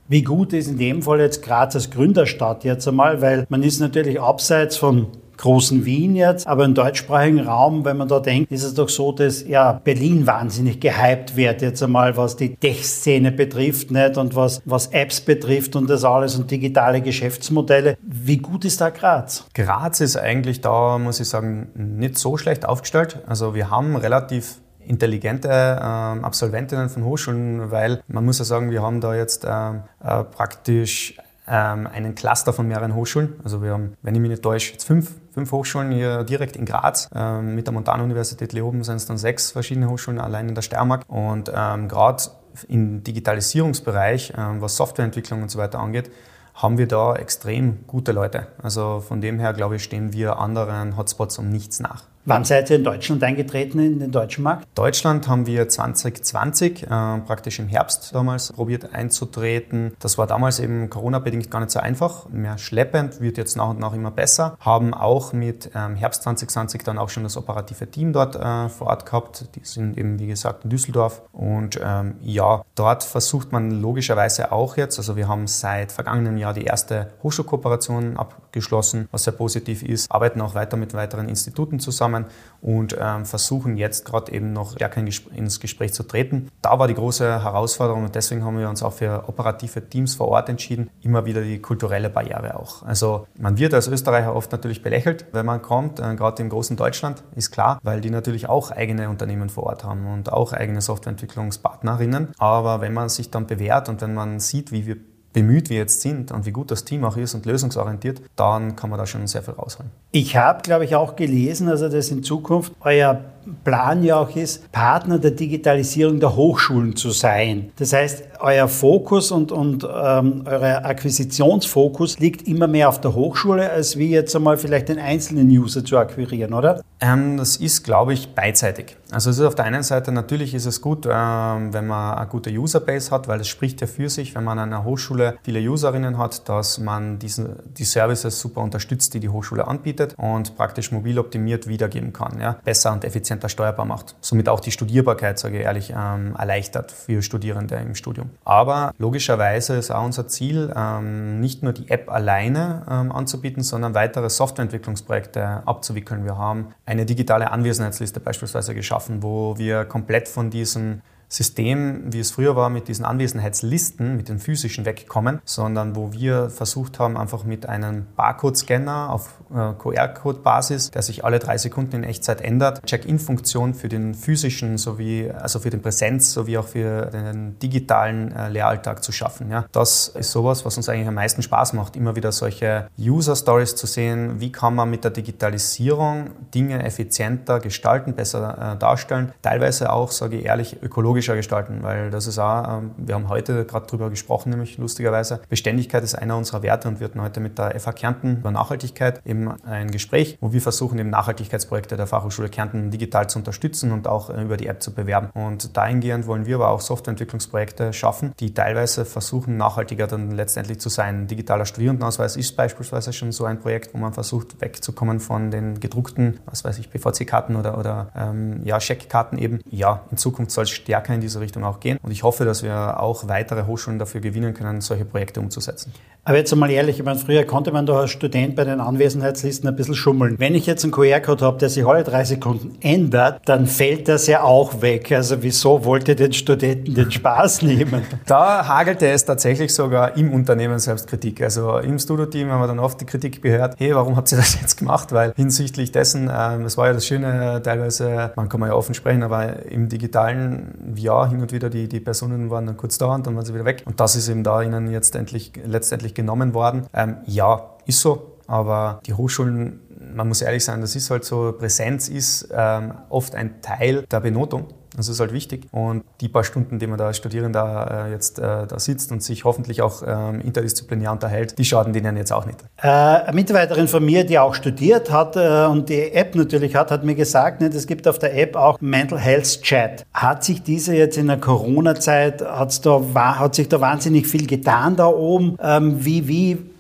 Wie gut ist in dem Fall jetzt Graz als Gründerstadt jetzt einmal, weil man ist natürlich abseits von großen Wien jetzt, aber im deutschsprachigen Raum, wenn man da denkt, ist es doch so, dass ja Berlin wahnsinnig gehypt wird jetzt einmal, was die Tech-Szene betrifft, nicht und was, was Apps betrifft und das alles und digitale Geschäftsmodelle. Wie gut ist da Graz? Graz ist eigentlich da, muss ich sagen, nicht so schlecht aufgestellt. Also wir haben relativ intelligente äh, Absolventinnen von Hochschulen, weil man muss ja sagen, wir haben da jetzt äh, äh, praktisch ähm, einen Cluster von mehreren Hochschulen. Also wir haben, wenn ich mich nicht täusche, jetzt fünf, fünf Hochschulen hier direkt in Graz. Ähm, mit der Montanuniversität Leoben sind es dann sechs verschiedene Hochschulen allein in der Steiermark. Und ähm, gerade im Digitalisierungsbereich, ähm, was Softwareentwicklung und so weiter angeht, haben wir da extrem gute Leute. Also von dem her, glaube ich, stehen wir anderen Hotspots um nichts nach. Wann seid ihr in Deutschland eingetreten, in den deutschen Markt? Deutschland haben wir 2020, äh, praktisch im Herbst damals, probiert einzutreten. Das war damals eben Corona-bedingt gar nicht so einfach, mehr schleppend, wird jetzt nach und nach immer besser. Haben auch mit ähm, Herbst 2020 dann auch schon das operative Team dort äh, vor Ort gehabt. Die sind eben, wie gesagt, in Düsseldorf. Und ähm, ja, dort versucht man logischerweise auch jetzt, also wir haben seit vergangenem Jahr die erste Hochschulkooperation abgeschlossen, was sehr positiv ist, arbeiten auch weiter mit weiteren Instituten zusammen und ähm, versuchen jetzt gerade eben noch stärker in ins Gespräch zu treten. Da war die große Herausforderung und deswegen haben wir uns auch für operative Teams vor Ort entschieden, immer wieder die kulturelle Barriere auch. Also man wird als Österreicher oft natürlich belächelt, wenn man kommt, äh, gerade im großen Deutschland, ist klar, weil die natürlich auch eigene Unternehmen vor Ort haben und auch eigene Softwareentwicklungspartnerinnen. Aber wenn man sich dann bewährt und wenn man sieht, wie wir bemüht wir jetzt sind und wie gut das Team auch ist und lösungsorientiert, dann kann man da schon sehr viel rausholen. Ich habe, glaube ich, auch gelesen, also dass in Zukunft euer Plan ja auch ist, Partner der Digitalisierung der Hochschulen zu sein. Das heißt, euer Fokus und, und ähm, euer Akquisitionsfokus liegt immer mehr auf der Hochschule, als wie jetzt einmal vielleicht den einzelnen User zu akquirieren, oder? Ähm, das ist, glaube ich, beidseitig. Also es ist auf der einen Seite natürlich ist es gut, ähm, wenn man eine gute Userbase hat, weil es spricht ja für sich, wenn man an einer Hochschule viele Userinnen hat, dass man diesen, die Services super unterstützt, die die Hochschule anbietet und praktisch mobil optimiert wiedergeben kann, ja? besser und effizienter effizienter steuerbar macht. Somit auch die Studierbarkeit, sage ich ehrlich, ähm, erleichtert für Studierende im Studium. Aber logischerweise ist auch unser Ziel, ähm, nicht nur die App alleine ähm, anzubieten, sondern weitere Softwareentwicklungsprojekte abzuwickeln. Wir haben eine digitale Anwesenheitsliste beispielsweise geschaffen, wo wir komplett von diesen System, wie es früher war, mit diesen Anwesenheitslisten, mit den physischen wegkommen, sondern wo wir versucht haben, einfach mit einem Barcode-Scanner auf äh, QR-Code-Basis, der sich alle drei Sekunden in Echtzeit ändert, Check-in-Funktion für den physischen sowie, also für den Präsenz sowie auch für den digitalen äh, Lehralltag zu schaffen. Ja. Das ist sowas, was uns eigentlich am meisten Spaß macht, immer wieder solche User-Stories zu sehen, wie kann man mit der Digitalisierung Dinge effizienter gestalten, besser äh, darstellen, teilweise auch, sage ich ehrlich, ökologisch ökologischer gestalten, weil das ist auch, ähm, wir haben heute gerade darüber gesprochen, nämlich lustigerweise, Beständigkeit ist einer unserer Werte und wir hatten heute mit der FH Kärnten über Nachhaltigkeit eben ein Gespräch, wo wir versuchen, eben Nachhaltigkeitsprojekte der Fachhochschule Kärnten digital zu unterstützen und auch äh, über die App zu bewerben. Und dahingehend wollen wir aber auch Softwareentwicklungsprojekte schaffen, die teilweise versuchen, nachhaltiger dann letztendlich zu sein. Digitaler Studierendenausweis ist beispielsweise schon so ein Projekt, wo man versucht, wegzukommen von den gedruckten, was weiß ich, BVC-Karten oder, oder ähm, ja, Scheckkarten eben. Ja, in Zukunft soll es stärker in diese Richtung auch gehen. Und ich hoffe, dass wir auch weitere Hochschulen dafür gewinnen können, solche Projekte umzusetzen. Aber jetzt einmal ehrlich, ich meine, früher konnte man doch als Student bei den Anwesenheitslisten ein bisschen schummeln. Wenn ich jetzt einen QR-Code habe, der sich alle drei Sekunden ändert, dann fällt das ja auch weg. Also wieso wollt ihr den Studenten den Spaß nehmen? Da hagelte es tatsächlich sogar im Unternehmen selbst Kritik. Also im Studio-Team haben wir dann oft die Kritik gehört, hey, warum habt ihr das jetzt gemacht? Weil hinsichtlich dessen, ähm, das war ja das Schöne, teilweise, man kann man ja offen sprechen, aber im digitalen Jahr hin und wieder die, die Personen waren dann kurz da und dann waren sie wieder weg. Und das ist eben da ihnen jetzt endlich, letztendlich genommen worden. Ähm, ja, ist so, aber die Hochschulen, man muss ehrlich sein, das ist halt so, Präsenz ist ähm, oft ein Teil der Benotung. Das ist halt wichtig. Und die paar Stunden, die man da als Studierender äh, jetzt äh, da sitzt und sich hoffentlich auch ähm, interdisziplinär unterhält, die schaden denen jetzt auch nicht. Äh, eine Mitarbeiterin von mir, die auch studiert hat äh, und die App natürlich hat, hat mir gesagt, ne, es gibt auf der App auch Mental Health Chat. Hat sich diese jetzt in der Corona-Zeit, hat sich da wahnsinnig viel getan da oben? Ähm, wie, wie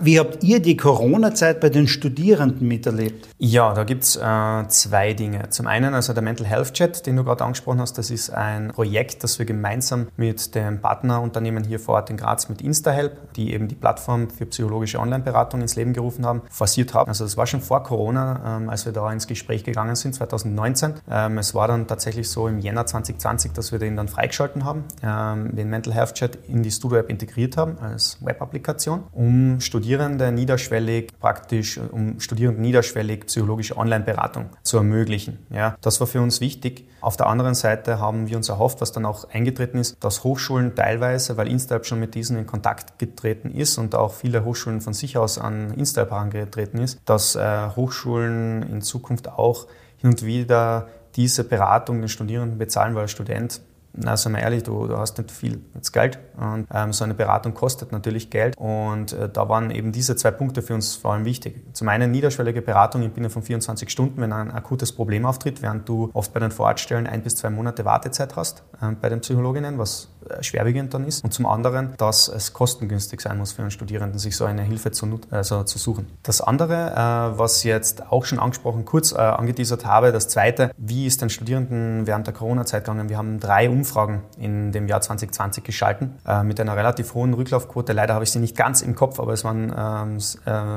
wie habt ihr die Corona-Zeit bei den Studierenden miterlebt? Ja, da gibt es äh, zwei Dinge. Zum einen also der Mental Health Chat, den du gerade angesprochen hast, das ist ein Projekt, das wir gemeinsam mit dem Partnerunternehmen hier vor Ort in Graz, mit InstaHelp, die eben die Plattform für psychologische Online-Beratung ins Leben gerufen haben, forciert haben. Also das war schon vor Corona, ähm, als wir da ins Gespräch gegangen sind, 2019. Ähm, es war dann tatsächlich so im Jänner 2020, dass wir den dann freigeschalten haben, ähm, den Mental Health Chat in die Studio-App integriert haben als Web-Applikation, um Studierende niederschwellig praktisch, um Studierenden niederschwellig psychologische Online-Beratung zu ermöglichen. Ja, das war für uns wichtig. Auf der anderen Seite haben wir uns erhofft, was dann auch eingetreten ist, dass Hochschulen teilweise, weil InstaApp schon mit diesen in Kontakt getreten ist und auch viele Hochschulen von sich aus an InstaApp herangetreten ist, dass äh, Hochschulen in Zukunft auch hin und wieder diese Beratung den Studierenden bezahlen, weil als Student na, sagen wir ehrlich, du, du hast nicht viel jetzt Geld und ähm, so eine Beratung kostet natürlich Geld und äh, da waren eben diese zwei Punkte für uns vor allem wichtig. Zum einen niederschwellige Beratung im Binnen von 24 Stunden, wenn ein akutes Problem auftritt, während du oft bei den Vorortstellen ein bis zwei Monate Wartezeit hast äh, bei den Psychologinnen, was schwerwiegend dann ist. Und zum anderen, dass es kostengünstig sein muss für einen Studierenden, sich so eine Hilfe zu, also zu suchen. Das andere, äh, was jetzt auch schon angesprochen, kurz äh, angeteasert habe, das zweite, wie ist den Studierenden während der Corona-Zeit gegangen? Wir haben drei Umfragen in dem Jahr 2020 geschalten mit einer relativ hohen Rücklaufquote. Leider habe ich sie nicht ganz im Kopf, aber es waren ähm,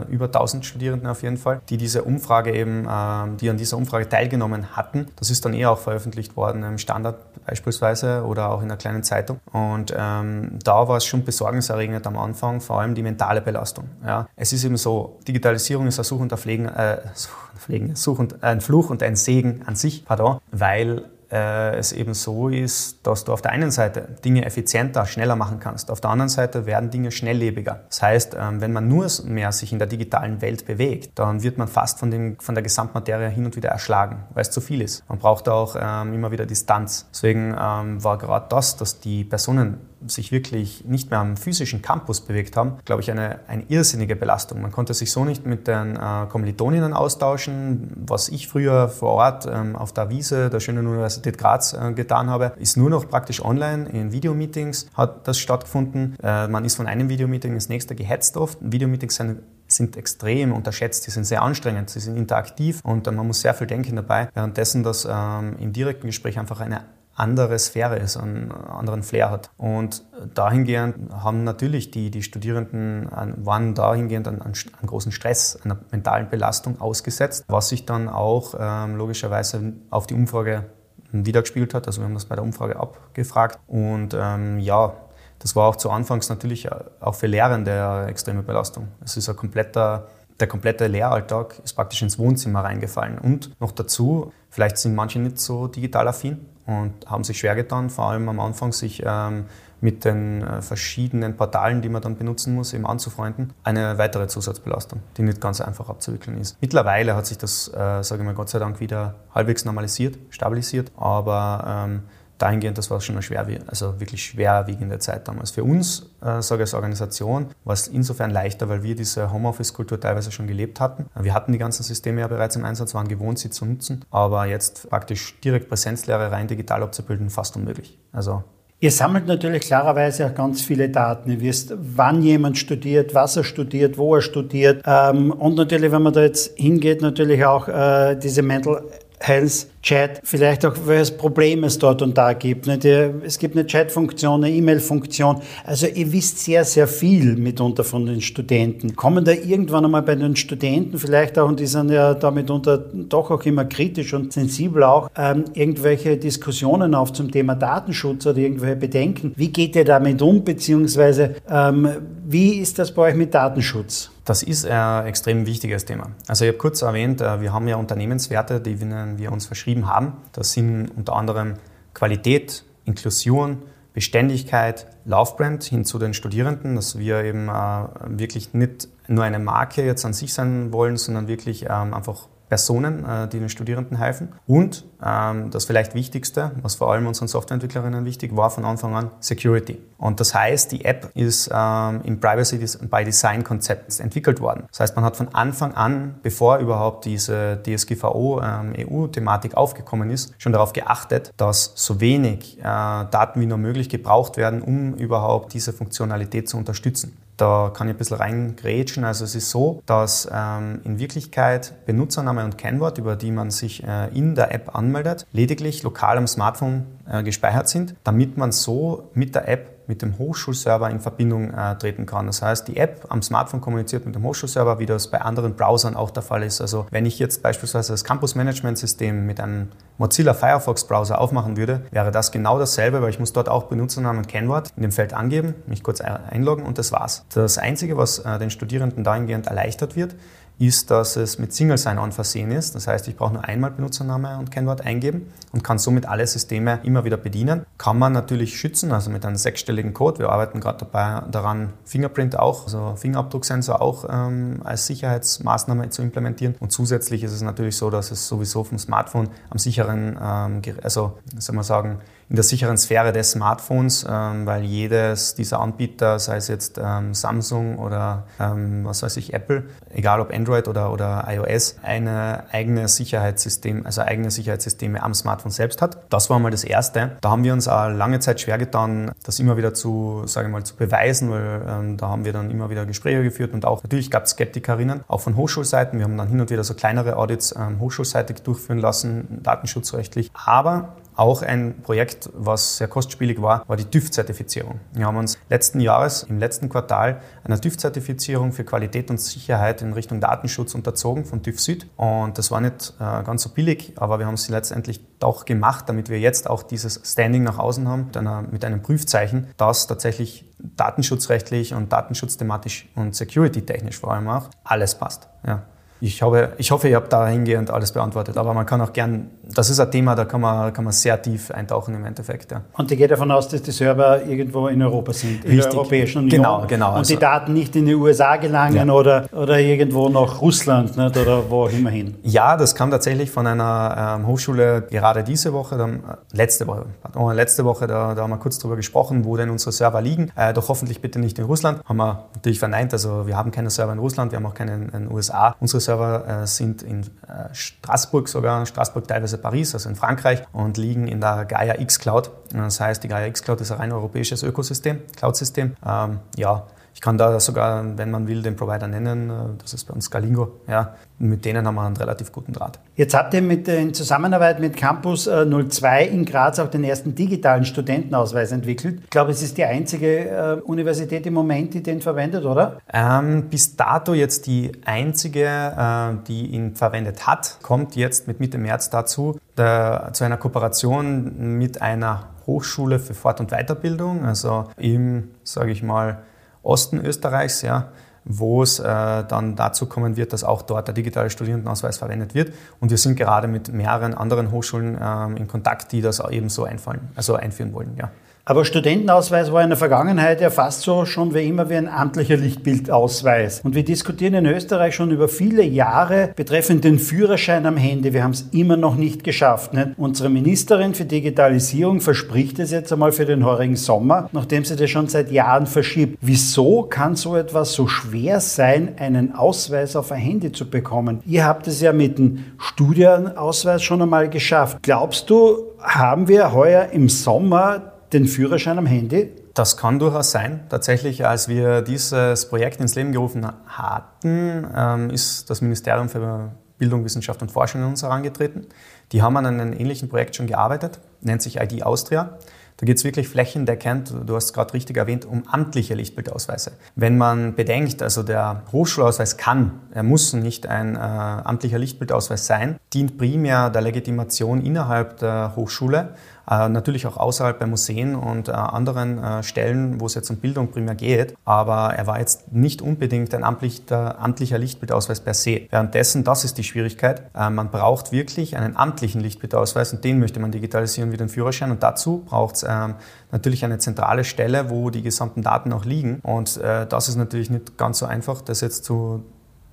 über 1000 Studierenden auf jeden Fall, die diese Umfrage eben, ähm, die an dieser Umfrage teilgenommen hatten. Das ist dann eher auch veröffentlicht worden im Standard beispielsweise oder auch in einer kleinen Zeitung. Und ähm, da war es schon besorgniserregend am Anfang, vor allem die mentale Belastung. Ja. Es ist eben so, Digitalisierung ist ein, Such und ein, Pflegen, äh, Such und, ein Fluch und ein Segen an sich, pardon, weil äh, es eben so ist, dass du auf der einen Seite Dinge effizienter, schneller machen kannst. Auf der anderen Seite werden Dinge schnelllebiger. Das heißt, ähm, wenn man nur mehr sich in der digitalen Welt bewegt, dann wird man fast von, dem, von der Gesamtmaterie hin und wieder erschlagen, weil es zu viel ist. Man braucht auch ähm, immer wieder Distanz. Deswegen ähm, war gerade das, dass die Personen sich wirklich nicht mehr am physischen Campus bewegt haben, glaube ich, eine, eine irrsinnige Belastung. Man konnte sich so nicht mit den äh, Kommilitoninnen austauschen. Was ich früher vor Ort ähm, auf der Wiese der schönen Universität Graz äh, getan habe, ist nur noch praktisch online. In Videomeetings hat das stattgefunden. Äh, man ist von einem Videomeeting ins nächste gehetzt oft. Videomeetings sind sind extrem unterschätzt, sie sind sehr anstrengend, sie sind interaktiv und äh, man muss sehr viel denken dabei, währenddessen das ähm, im direkten Gespräch einfach eine andere Sphäre ist, einen anderen Flair hat. Und dahingehend haben natürlich die, die Studierenden, waren dahingehend an, an, an großen Stress, einer mentalen Belastung ausgesetzt, was sich dann auch ähm, logischerweise auf die Umfrage wiedergespielt hat. Also wir haben das bei der Umfrage abgefragt. Und ähm, ja, das war auch zu Anfangs natürlich auch für Lehrende eine extreme Belastung. Es ist ein kompletter der komplette Lehralltag ist praktisch ins Wohnzimmer reingefallen. Und noch dazu, vielleicht sind manche nicht so digital affin und haben sich schwer getan, vor allem am Anfang sich ähm, mit den äh, verschiedenen Portalen, die man dann benutzen muss, eben anzufreunden. Eine weitere Zusatzbelastung, die nicht ganz einfach abzuwickeln ist. Mittlerweile hat sich das, äh, sage ich mal, Gott sei Dank wieder halbwegs normalisiert, stabilisiert, aber ähm, dahingehend, das war schon eine schwer, also wirklich schwerwiegende Zeit damals. Für uns, äh, sage ich als Organisation, war es insofern leichter, weil wir diese Homeoffice-Kultur teilweise schon gelebt hatten. Wir hatten die ganzen Systeme ja bereits im Einsatz, waren gewohnt, sie zu nutzen, aber jetzt praktisch direkt Präsenzlehre rein digital abzubilden, fast unmöglich. Also Ihr sammelt natürlich klarerweise auch ganz viele Daten. Ihr wisst, wann jemand studiert, was er studiert, wo er studiert. Ähm, und natürlich, wenn man da jetzt hingeht, natürlich auch äh, diese Mental Health Chat, vielleicht auch welches Problem es dort und da gibt. Nicht? Es gibt eine Chat-Funktion, eine E-Mail-Funktion. Also ihr wisst sehr, sehr viel mitunter von den Studenten. Kommen da irgendwann einmal bei den Studenten vielleicht auch, und die sind ja damit unter doch auch immer kritisch und sensibel auch, ähm, irgendwelche Diskussionen auf zum Thema Datenschutz oder irgendwelche Bedenken. Wie geht ihr damit um, beziehungsweise ähm, wie ist das bei euch mit Datenschutz? Das ist ein extrem wichtiges Thema. Also ich habe kurz erwähnt, äh, wir haben ja Unternehmenswerte, die wir uns verschrieben haben. Das sind unter anderem Qualität, Inklusion, Beständigkeit, Laufbrand hin zu den Studierenden, dass wir eben äh, wirklich nicht nur eine Marke jetzt an sich sein wollen, sondern wirklich ähm, einfach Personen, äh, die den Studierenden helfen. Und das vielleicht Wichtigste, was vor allem unseren Softwareentwicklerinnen wichtig war von Anfang an, Security. Und das heißt, die App ist ähm, im Privacy by Design Konzept entwickelt worden. Das heißt, man hat von Anfang an, bevor überhaupt diese DSGVO ähm, EU-Thematik aufgekommen ist, schon darauf geachtet, dass so wenig äh, Daten wie nur möglich gebraucht werden, um überhaupt diese Funktionalität zu unterstützen. Da kann ich ein bisschen reingrätschen. Also es ist so, dass ähm, in Wirklichkeit Benutzername und Kennwort, über die man sich äh, in der App anmeldet, lediglich lokal am Smartphone äh, gespeichert sind, damit man so mit der App mit dem Hochschulserver in Verbindung äh, treten kann. Das heißt, die App am Smartphone kommuniziert mit dem Hochschulserver, wie das bei anderen Browsern auch der Fall ist. Also wenn ich jetzt beispielsweise das Campus Management System mit einem Mozilla Firefox Browser aufmachen würde, wäre das genau dasselbe, weil ich muss dort auch Benutzernamen und Kennwort in dem Feld angeben, mich kurz einloggen und das war's. Das Einzige, was äh, den Studierenden dahingehend erleichtert wird, ist, dass es mit Single Sign-On versehen ist. Das heißt, ich brauche nur einmal Benutzername und Kennwort eingeben und kann somit alle Systeme immer wieder bedienen. Kann man natürlich schützen, also mit einem sechsstelligen Code. Wir arbeiten gerade dabei daran, Fingerprint auch, also Fingerabdrucksensor auch ähm, als Sicherheitsmaßnahme zu implementieren. Und zusätzlich ist es natürlich so, dass es sowieso vom Smartphone am sicheren, ähm, also soll man sagen, in der sicheren Sphäre des Smartphones, ähm, weil jedes dieser Anbieter, sei es jetzt ähm, Samsung oder ähm, was weiß ich, Apple, egal ob Android oder, oder iOS, eine eigene Sicherheitssystem, also eigene Sicherheitssysteme am Smartphone selbst hat. Das war mal das Erste. Da haben wir uns auch lange Zeit schwer getan, das immer wieder zu, sage ich mal, zu beweisen, weil ähm, da haben wir dann immer wieder Gespräche geführt und auch natürlich gab es Skeptikerinnen, auch von Hochschulseiten. Wir haben dann hin und wieder so kleinere Audits ähm, hochschulseitig durchführen lassen, datenschutzrechtlich. Aber auch ein Projekt, was sehr kostspielig war, war die TÜV-Zertifizierung. Wir haben uns letzten Jahres, im letzten Quartal, einer TÜV-Zertifizierung für Qualität und Sicherheit in Richtung Datenschutz unterzogen von TÜV Süd. Und das war nicht äh, ganz so billig, aber wir haben sie letztendlich doch gemacht, damit wir jetzt auch dieses Standing nach außen haben, mit, einer, mit einem Prüfzeichen, das tatsächlich datenschutzrechtlich und datenschutzthematisch und security-technisch vor allem auch alles passt. Ja. Ich, habe, ich hoffe, ihr habt dahingehend alles beantwortet, aber man kann auch gern, das ist ein Thema, da kann man, kann man sehr tief eintauchen im Endeffekt. Ja. Und ich gehe davon aus, dass die Server irgendwo in Europa sind, in Richtig. der Europäischen Union. Genau, genau. Und also die Daten nicht in die USA gelangen ja. oder, oder irgendwo nach Russland nicht, oder wo auch immer hin. Ja, das kam tatsächlich von einer ähm, Hochschule gerade diese Woche, dann, äh, letzte Woche, pardon, letzte Woche, da, da haben wir kurz drüber gesprochen, wo denn unsere Server liegen. Äh, doch hoffentlich bitte nicht in Russland. Haben wir natürlich verneint, also wir haben keine Server in Russland, wir haben auch keine in den USA. Unsere Server äh, sind in äh, Straßburg sogar, Straßburg teilweise Paris, also in Frankreich und liegen in der Gaia X Cloud. Das heißt, die Gaia X Cloud ist ein rein europäisches Ökosystem, Cloud-System. Ähm, ja, ich kann da sogar, wenn man will, den Provider nennen. Äh, das ist bei uns Galingo. Ja, mit denen haben wir einen relativ guten Draht. Jetzt habt ihr mit, in Zusammenarbeit mit Campus 02 in Graz auch den ersten digitalen Studentenausweis entwickelt. Ich glaube, es ist die einzige äh, Universität im Moment, die den verwendet, oder? Ähm, bis dato jetzt die einzige, äh, die ihn verwendet hat, kommt jetzt mit Mitte März dazu, der, zu einer Kooperation mit einer Hochschule für Fort- und Weiterbildung, also im, sage ich mal, Osten Österreichs, ja, wo es äh, dann dazu kommen wird, dass auch dort der digitale Studierendenausweis verwendet wird. Und wir sind gerade mit mehreren anderen Hochschulen ähm, in Kontakt, die das ebenso einfallen, also einführen wollen. Ja. Aber Studentenausweis war in der Vergangenheit ja fast so schon wie immer wie ein amtlicher Lichtbildausweis. Und wir diskutieren in Österreich schon über viele Jahre betreffend den Führerschein am Handy. Wir haben es immer noch nicht geschafft. Nicht? Unsere Ministerin für Digitalisierung verspricht es jetzt einmal für den heurigen Sommer, nachdem sie das schon seit Jahren verschiebt. Wieso kann so etwas so schwer sein, einen Ausweis auf ein Handy zu bekommen? Ihr habt es ja mit dem Studienausweis schon einmal geschafft. Glaubst du, haben wir heuer im Sommer den Führerschein am Handy? Das kann durchaus sein. Tatsächlich, als wir dieses Projekt ins Leben gerufen hatten, ähm, ist das Ministerium für Bildung, Wissenschaft und Forschung an uns herangetreten. Die haben an einem ähnlichen Projekt schon gearbeitet, nennt sich ID Austria. Da geht es wirklich flächendeckend, du hast es gerade richtig erwähnt, um amtliche Lichtbildausweise. Wenn man bedenkt, also der Hochschulausweis kann, er muss nicht ein äh, amtlicher Lichtbildausweis sein, dient primär der Legitimation innerhalb der Hochschule natürlich auch außerhalb bei Museen und äh, anderen äh, Stellen, wo es jetzt um Bildung primär geht. Aber er war jetzt nicht unbedingt ein amtlicher, amtlicher Lichtbildausweis per se. Währenddessen, das ist die Schwierigkeit, man braucht wirklich einen amtlichen Lichtbildausweis und den möchte man digitalisieren wie den Führerschein. Und dazu braucht es ähm, natürlich eine zentrale Stelle, wo die gesamten Daten auch liegen. Und das ist natürlich nicht ganz so einfach, das jetzt zu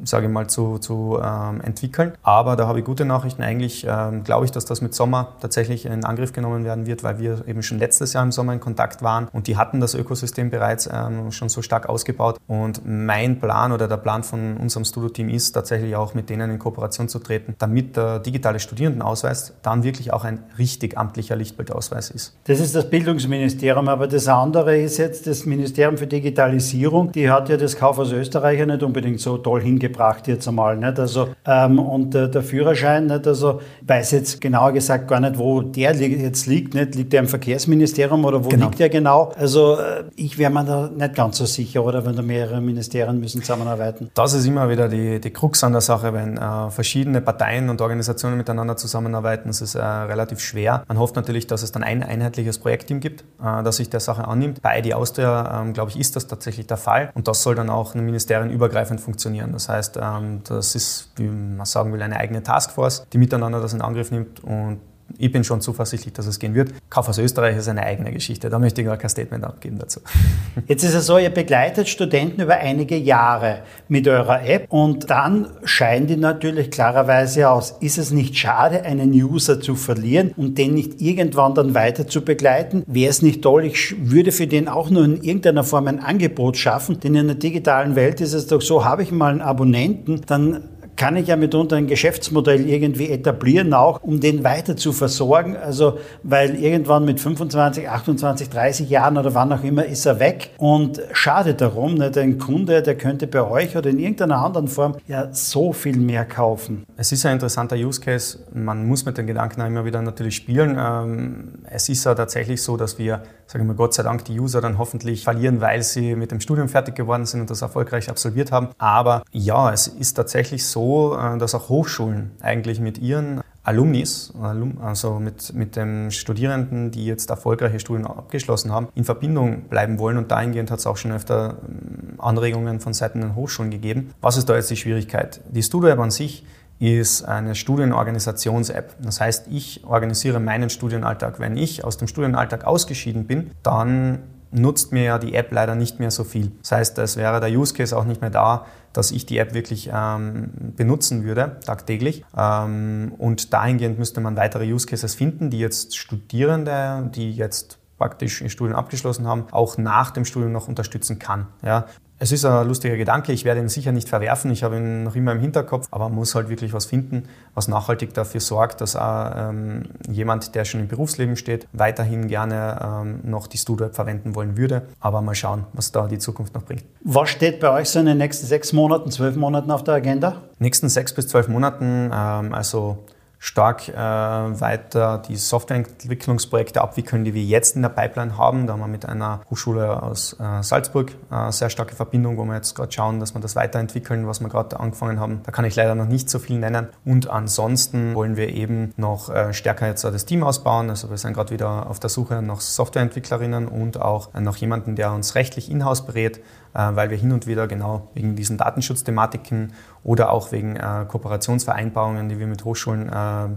sage ich mal, zu, zu ähm, entwickeln. Aber da habe ich gute Nachrichten. Eigentlich ähm, glaube ich, dass das mit Sommer tatsächlich in Angriff genommen werden wird, weil wir eben schon letztes Jahr im Sommer in Kontakt waren und die hatten das Ökosystem bereits ähm, schon so stark ausgebaut. Und mein Plan oder der Plan von unserem Studio-Team ist tatsächlich auch mit denen in Kooperation zu treten, damit der digitale Studierendenausweis dann wirklich auch ein richtig amtlicher Lichtbildausweis ist. Das ist das Bildungsministerium, aber das andere ist jetzt das Ministerium für Digitalisierung. Die hat ja das Kaufhaus Österreich ja nicht unbedingt so toll hingebracht gebracht jetzt einmal. Nicht? Also, ähm, und äh, der Führerschein, nicht? also weiß jetzt genauer gesagt gar nicht, wo der jetzt liegt. Nicht? Liegt der im Verkehrsministerium oder wo genau. liegt der genau? Also äh, ich wäre mir da nicht ganz so sicher, oder wenn da mehrere Ministerien müssen zusammenarbeiten. Das ist immer wieder die, die Krux an der Sache, wenn äh, verschiedene Parteien und Organisationen miteinander zusammenarbeiten. Das ist äh, relativ schwer. Man hofft natürlich, dass es dann ein einheitliches Projektteam gibt, äh, das sich der Sache annimmt. Bei ID Austria, ähm, glaube ich, ist das tatsächlich der Fall. Und das soll dann auch ministerienübergreifend funktionieren. Das heißt, heißt, ähm, das ist, wie man sagen will, eine eigene Taskforce, die miteinander das in Angriff nimmt und ich bin schon zuversichtlich, dass es gehen wird. Kaufhaus Österreich ist eine eigene Geschichte. Da möchte ich gar kein Statement abgeben dazu. Jetzt ist es so, ihr begleitet Studenten über einige Jahre mit eurer App und dann scheinen die natürlich klarerweise aus. Ist es nicht schade, einen User zu verlieren und den nicht irgendwann dann weiter zu begleiten? Wäre es nicht toll, ich würde für den auch nur in irgendeiner Form ein Angebot schaffen, denn in der digitalen Welt ist es doch so, habe ich mal einen Abonnenten, dann kann ich ja mitunter ein Geschäftsmodell irgendwie etablieren, auch um den weiter zu versorgen. Also, weil irgendwann mit 25, 28, 30 Jahren oder wann auch immer ist er weg und schade darum, nicht? ein Kunde, der könnte bei euch oder in irgendeiner anderen Form ja so viel mehr kaufen. Es ist ein interessanter Use Case. Man muss mit den Gedanken immer wieder natürlich spielen. Ähm, es ist ja tatsächlich so, dass wir, sagen wir Gott sei Dank, die User dann hoffentlich verlieren, weil sie mit dem Studium fertig geworden sind und das erfolgreich absolviert haben. Aber ja, es ist tatsächlich so, äh, dass auch Hochschulen eigentlich mit ihren Alumnis, also mit, mit den Studierenden, die jetzt erfolgreiche Studien abgeschlossen haben, in Verbindung bleiben wollen. Und dahingehend hat es auch schon öfter ähm, Anregungen von Seiten der Hochschulen gegeben. Was ist da jetzt die Schwierigkeit? Die Studio-App an sich ist eine Studienorganisations-App. Das heißt, ich organisiere meinen Studienalltag. Wenn ich aus dem Studienalltag ausgeschieden bin, dann nutzt mir ja die App leider nicht mehr so viel. Das heißt, es wäre der Use Case auch nicht mehr da, dass ich die App wirklich ähm, benutzen würde, tagtäglich. Ähm, und dahingehend müsste man weitere Use Cases finden, die jetzt Studierende, die jetzt praktisch ihr Studium abgeschlossen haben, auch nach dem Studium noch unterstützen kann. Ja. Es ist ein lustiger Gedanke, ich werde ihn sicher nicht verwerfen, ich habe ihn noch immer im Hinterkopf, aber man muss halt wirklich was finden, was nachhaltig dafür sorgt, dass auch, ähm, jemand, der schon im Berufsleben steht, weiterhin gerne ähm, noch die Studio-App verwenden wollen würde. Aber mal schauen, was da die Zukunft noch bringt. Was steht bei euch so in den nächsten sechs Monaten, zwölf Monaten auf der Agenda? Nächsten sechs bis zwölf Monaten, ähm, also stark äh, weiter die Softwareentwicklungsprojekte abwickeln, die wir jetzt in der Pipeline haben. Da haben wir mit einer Hochschule aus äh, Salzburg äh, sehr starke Verbindung, wo wir jetzt gerade schauen, dass wir das weiterentwickeln, was wir gerade angefangen haben. Da kann ich leider noch nicht so viel nennen. Und ansonsten wollen wir eben noch äh, stärker jetzt das Team ausbauen. Also wir sind gerade wieder auf der Suche nach Softwareentwicklerinnen und auch nach jemandem, der uns rechtlich in-house berät äh, weil wir hin und wieder genau wegen diesen Datenschutzthematiken oder auch wegen äh, Kooperationsvereinbarungen, die wir mit Hochschulen äh,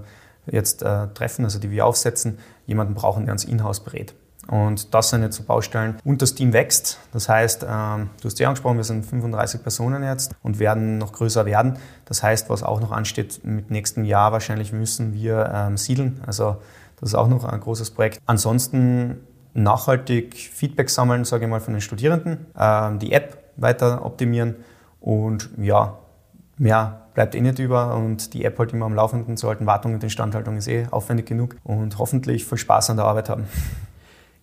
jetzt treffen, also die wir aufsetzen, jemanden brauchen, der uns in-house berät. Und das sind jetzt so Baustellen. Und das Team wächst. Das heißt, ähm, du hast ja angesprochen, wir sind 35 Personen jetzt und werden noch größer werden. Das heißt, was auch noch ansteht, mit nächstem Jahr wahrscheinlich müssen wir ähm, siedeln. Also das ist auch noch ein großes Projekt. Ansonsten nachhaltig Feedback sammeln, sage ich mal, von den Studierenden, ähm, die App weiter optimieren und ja, mehr bleibt eh nicht über und die App halt immer am Laufenden zu halten. Wartung und Instandhaltung ist eh aufwendig genug und hoffentlich viel Spaß an der Arbeit haben.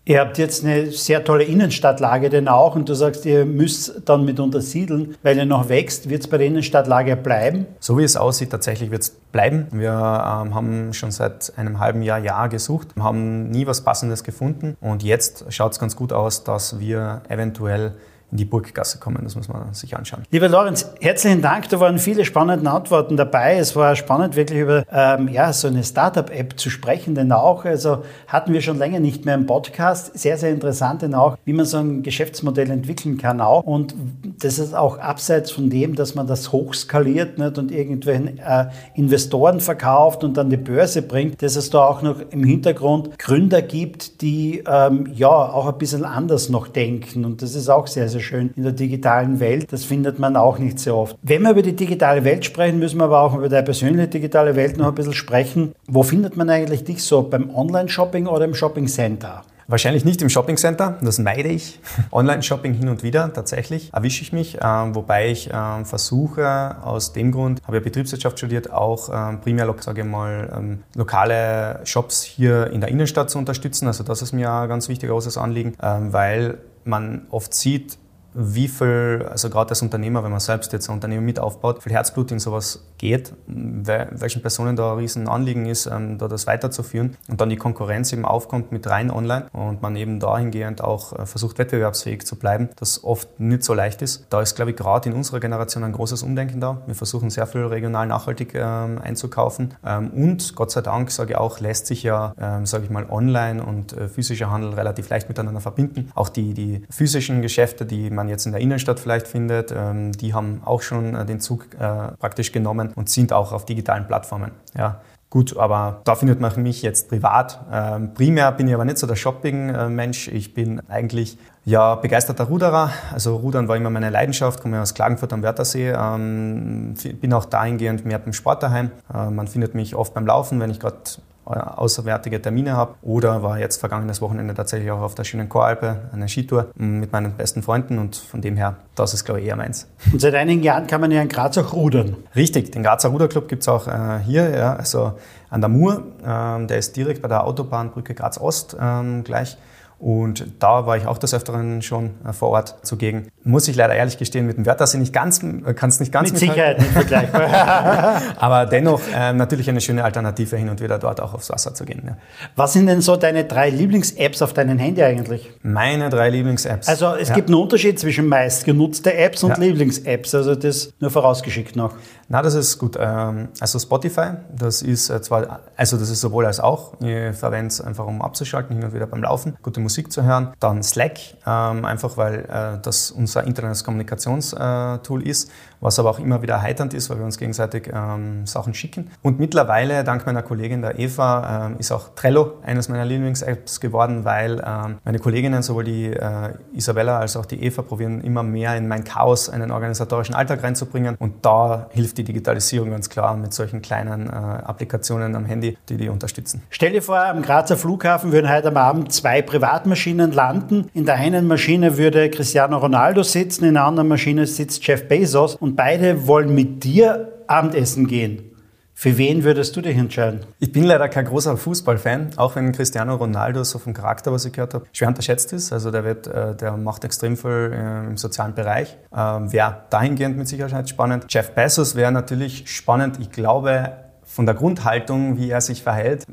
Ihr habt jetzt eine sehr tolle Innenstadtlage denn auch und du sagst, ihr müsst dann mit untersiedeln, weil ihr noch wächst. Wird es bei der Innenstadtlage bleiben? So wie es aussieht, tatsächlich wird es bleiben. Wir ähm, haben schon seit einem halben Jahr, Jahr gesucht, haben nie was Passendes gefunden und jetzt schaut es ganz gut aus, dass wir eventuell in die Burggasse kommen. Das muss man sich anschauen. Lieber Lorenz, herzlichen Dank. Da waren viele spannende Antworten dabei. Es war spannend, wirklich über ähm, ja, so eine Startup-App zu sprechen, denn auch, also hatten wir schon länger nicht mehr im Podcast. Sehr, sehr interessant, denn auch, wie man so ein Geschäftsmodell entwickeln kann auch. Und das ist auch abseits von dem, dass man das hochskaliert nicht, und irgendwelchen äh, Investoren verkauft und dann die Börse bringt, dass es da auch noch im Hintergrund Gründer gibt, die ähm, ja auch ein bisschen anders noch denken. Und das ist auch sehr, sehr schön in der digitalen Welt. Das findet man auch nicht sehr oft. Wenn wir über die digitale Welt sprechen, müssen wir aber auch über deine persönliche digitale Welt noch ein bisschen sprechen. Wo findet man eigentlich dich so? Beim Online-Shopping oder im Shopping-Center? Wahrscheinlich nicht im Shopping Center, das meide ich. Online-Shopping hin und wieder tatsächlich erwische ich mich, äh, wobei ich äh, versuche, aus dem Grund, habe ja Betriebswirtschaft studiert, auch äh, primär, sage ich mal, ähm, lokale Shops hier in der Innenstadt zu unterstützen. Also das ist mir ein ganz wichtig großes Anliegen, ähm, weil man oft sieht, wie viel, also gerade als Unternehmer, wenn man selbst jetzt ein Unternehmen mit aufbaut, viel Herzblut in sowas geht, welchen Personen da ein riesen Anliegen ist, ähm, da das weiterzuführen und dann die Konkurrenz eben aufkommt mit rein online und man eben dahingehend auch äh, versucht, wettbewerbsfähig zu bleiben, das oft nicht so leicht ist. Da ist, glaube ich, gerade in unserer Generation ein großes Umdenken da. Wir versuchen sehr viel regional nachhaltig ähm, einzukaufen ähm, und Gott sei Dank, sage ich auch, lässt sich ja, ähm, sage ich mal, online und äh, physischer Handel relativ leicht miteinander verbinden. Auch die, die physischen Geschäfte, die man man jetzt in der Innenstadt vielleicht findet, ähm, die haben auch schon äh, den Zug äh, praktisch genommen und sind auch auf digitalen Plattformen. Ja. Gut, aber da findet man mich jetzt privat. Ähm, primär bin ich aber nicht so der Shopping-Mensch. Ich bin eigentlich ja, begeisterter Ruderer. Also Rudern war immer meine Leidenschaft, komme aus Klagenfurt am Wörthersee. Ähm, bin auch dahingehend mehr beim Sport daheim. Äh, man findet mich oft beim Laufen, wenn ich gerade außerwärtige Termine habe. Oder war jetzt vergangenes Wochenende tatsächlich auch auf der schönen Choralpe, eine Skitour mit meinen besten Freunden und von dem her, das ist glaube ich eher meins. Und seit einigen Jahren kann man ja in Graz auch rudern. Richtig, den Grazer Ruderclub gibt es auch äh, hier, ja, also an der Mur. Ähm, der ist direkt bei der Autobahnbrücke Graz Ost ähm, gleich. Und da war ich auch des Öfteren schon äh, vor Ort zugegen. Muss ich leider ehrlich gestehen, mit dem Wörthersee nicht ganz, äh, kann es nicht ganz Mit Sicherheit nicht vergleichbar. Aber dennoch äh, natürlich eine schöne Alternative, hin und wieder dort auch aufs Wasser zu gehen. Ja. Was sind denn so deine drei Lieblings-Apps auf deinem Handy eigentlich? Meine drei Lieblings-Apps. Also es ja. gibt einen Unterschied zwischen meist genutzte Apps und ja. Lieblings-Apps. Also das nur vorausgeschickt noch. Na, das ist gut. Ähm, also Spotify, das ist zwar, also das ist sowohl als auch. Ich verwende es einfach, um abzuschalten, hin und wieder beim Laufen. Gute Musik zu hören. Dann Slack, ähm, einfach weil äh, das unser internes Kommunikationstool ist, was aber auch immer wieder heiternd ist, weil wir uns gegenseitig ähm, Sachen schicken. Und mittlerweile, dank meiner Kollegin der Eva, ähm, ist auch Trello eines meiner Lieblings-Apps geworden, weil ähm, meine Kolleginnen, sowohl die äh, Isabella als auch die Eva, probieren immer mehr in mein Chaos einen organisatorischen Alltag reinzubringen. Und da hilft die Digitalisierung ganz klar mit solchen kleinen äh, Applikationen am Handy, die die unterstützen. Stell dir vor, am Grazer Flughafen würden heute am Abend zwei Privatmaschinen landen. In der einen Maschine würde Cristiano Ronaldo sitzen, in der anderen Maschine sitzt Jeff Bezos und beide wollen mit dir Abendessen gehen. Für wen würdest du dich entscheiden? Ich bin leider kein großer Fußballfan, auch wenn Cristiano Ronaldo so vom Charakter, was ich gehört habe, schwer unterschätzt ist. Also der, wird, äh, der macht extrem viel äh, im sozialen Bereich. Ähm, wäre dahingehend mit Sicherheit spannend. Jeff Bezos wäre natürlich spannend. Ich glaube, von der Grundhaltung, wie er sich verhält,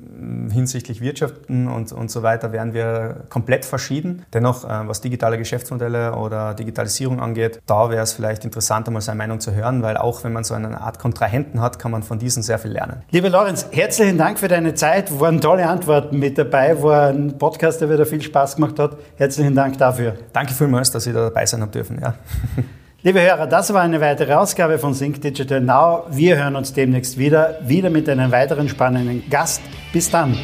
hinsichtlich Wirtschaften und, und so weiter, wären wir komplett verschieden. Dennoch, äh, was digitale Geschäftsmodelle oder Digitalisierung angeht, da wäre es vielleicht interessant, einmal seine Meinung zu hören, weil auch wenn man so eine Art Kontrahenten hat, kann man von diesen sehr viel lernen. Lieber Lorenz, herzlichen Dank für deine Zeit. Waren tolle Antworten mit dabei, war ein Podcast, der wieder viel Spaß gemacht hat. Herzlichen Dank dafür. Danke vielmals, dass ich da dabei sein habe dürfen. Ja. Liebe Hörer, das war eine weitere Ausgabe von Sync Digital Now. Wir hören uns demnächst wieder, wieder mit einem weiteren spannenden Gast. Bis dann.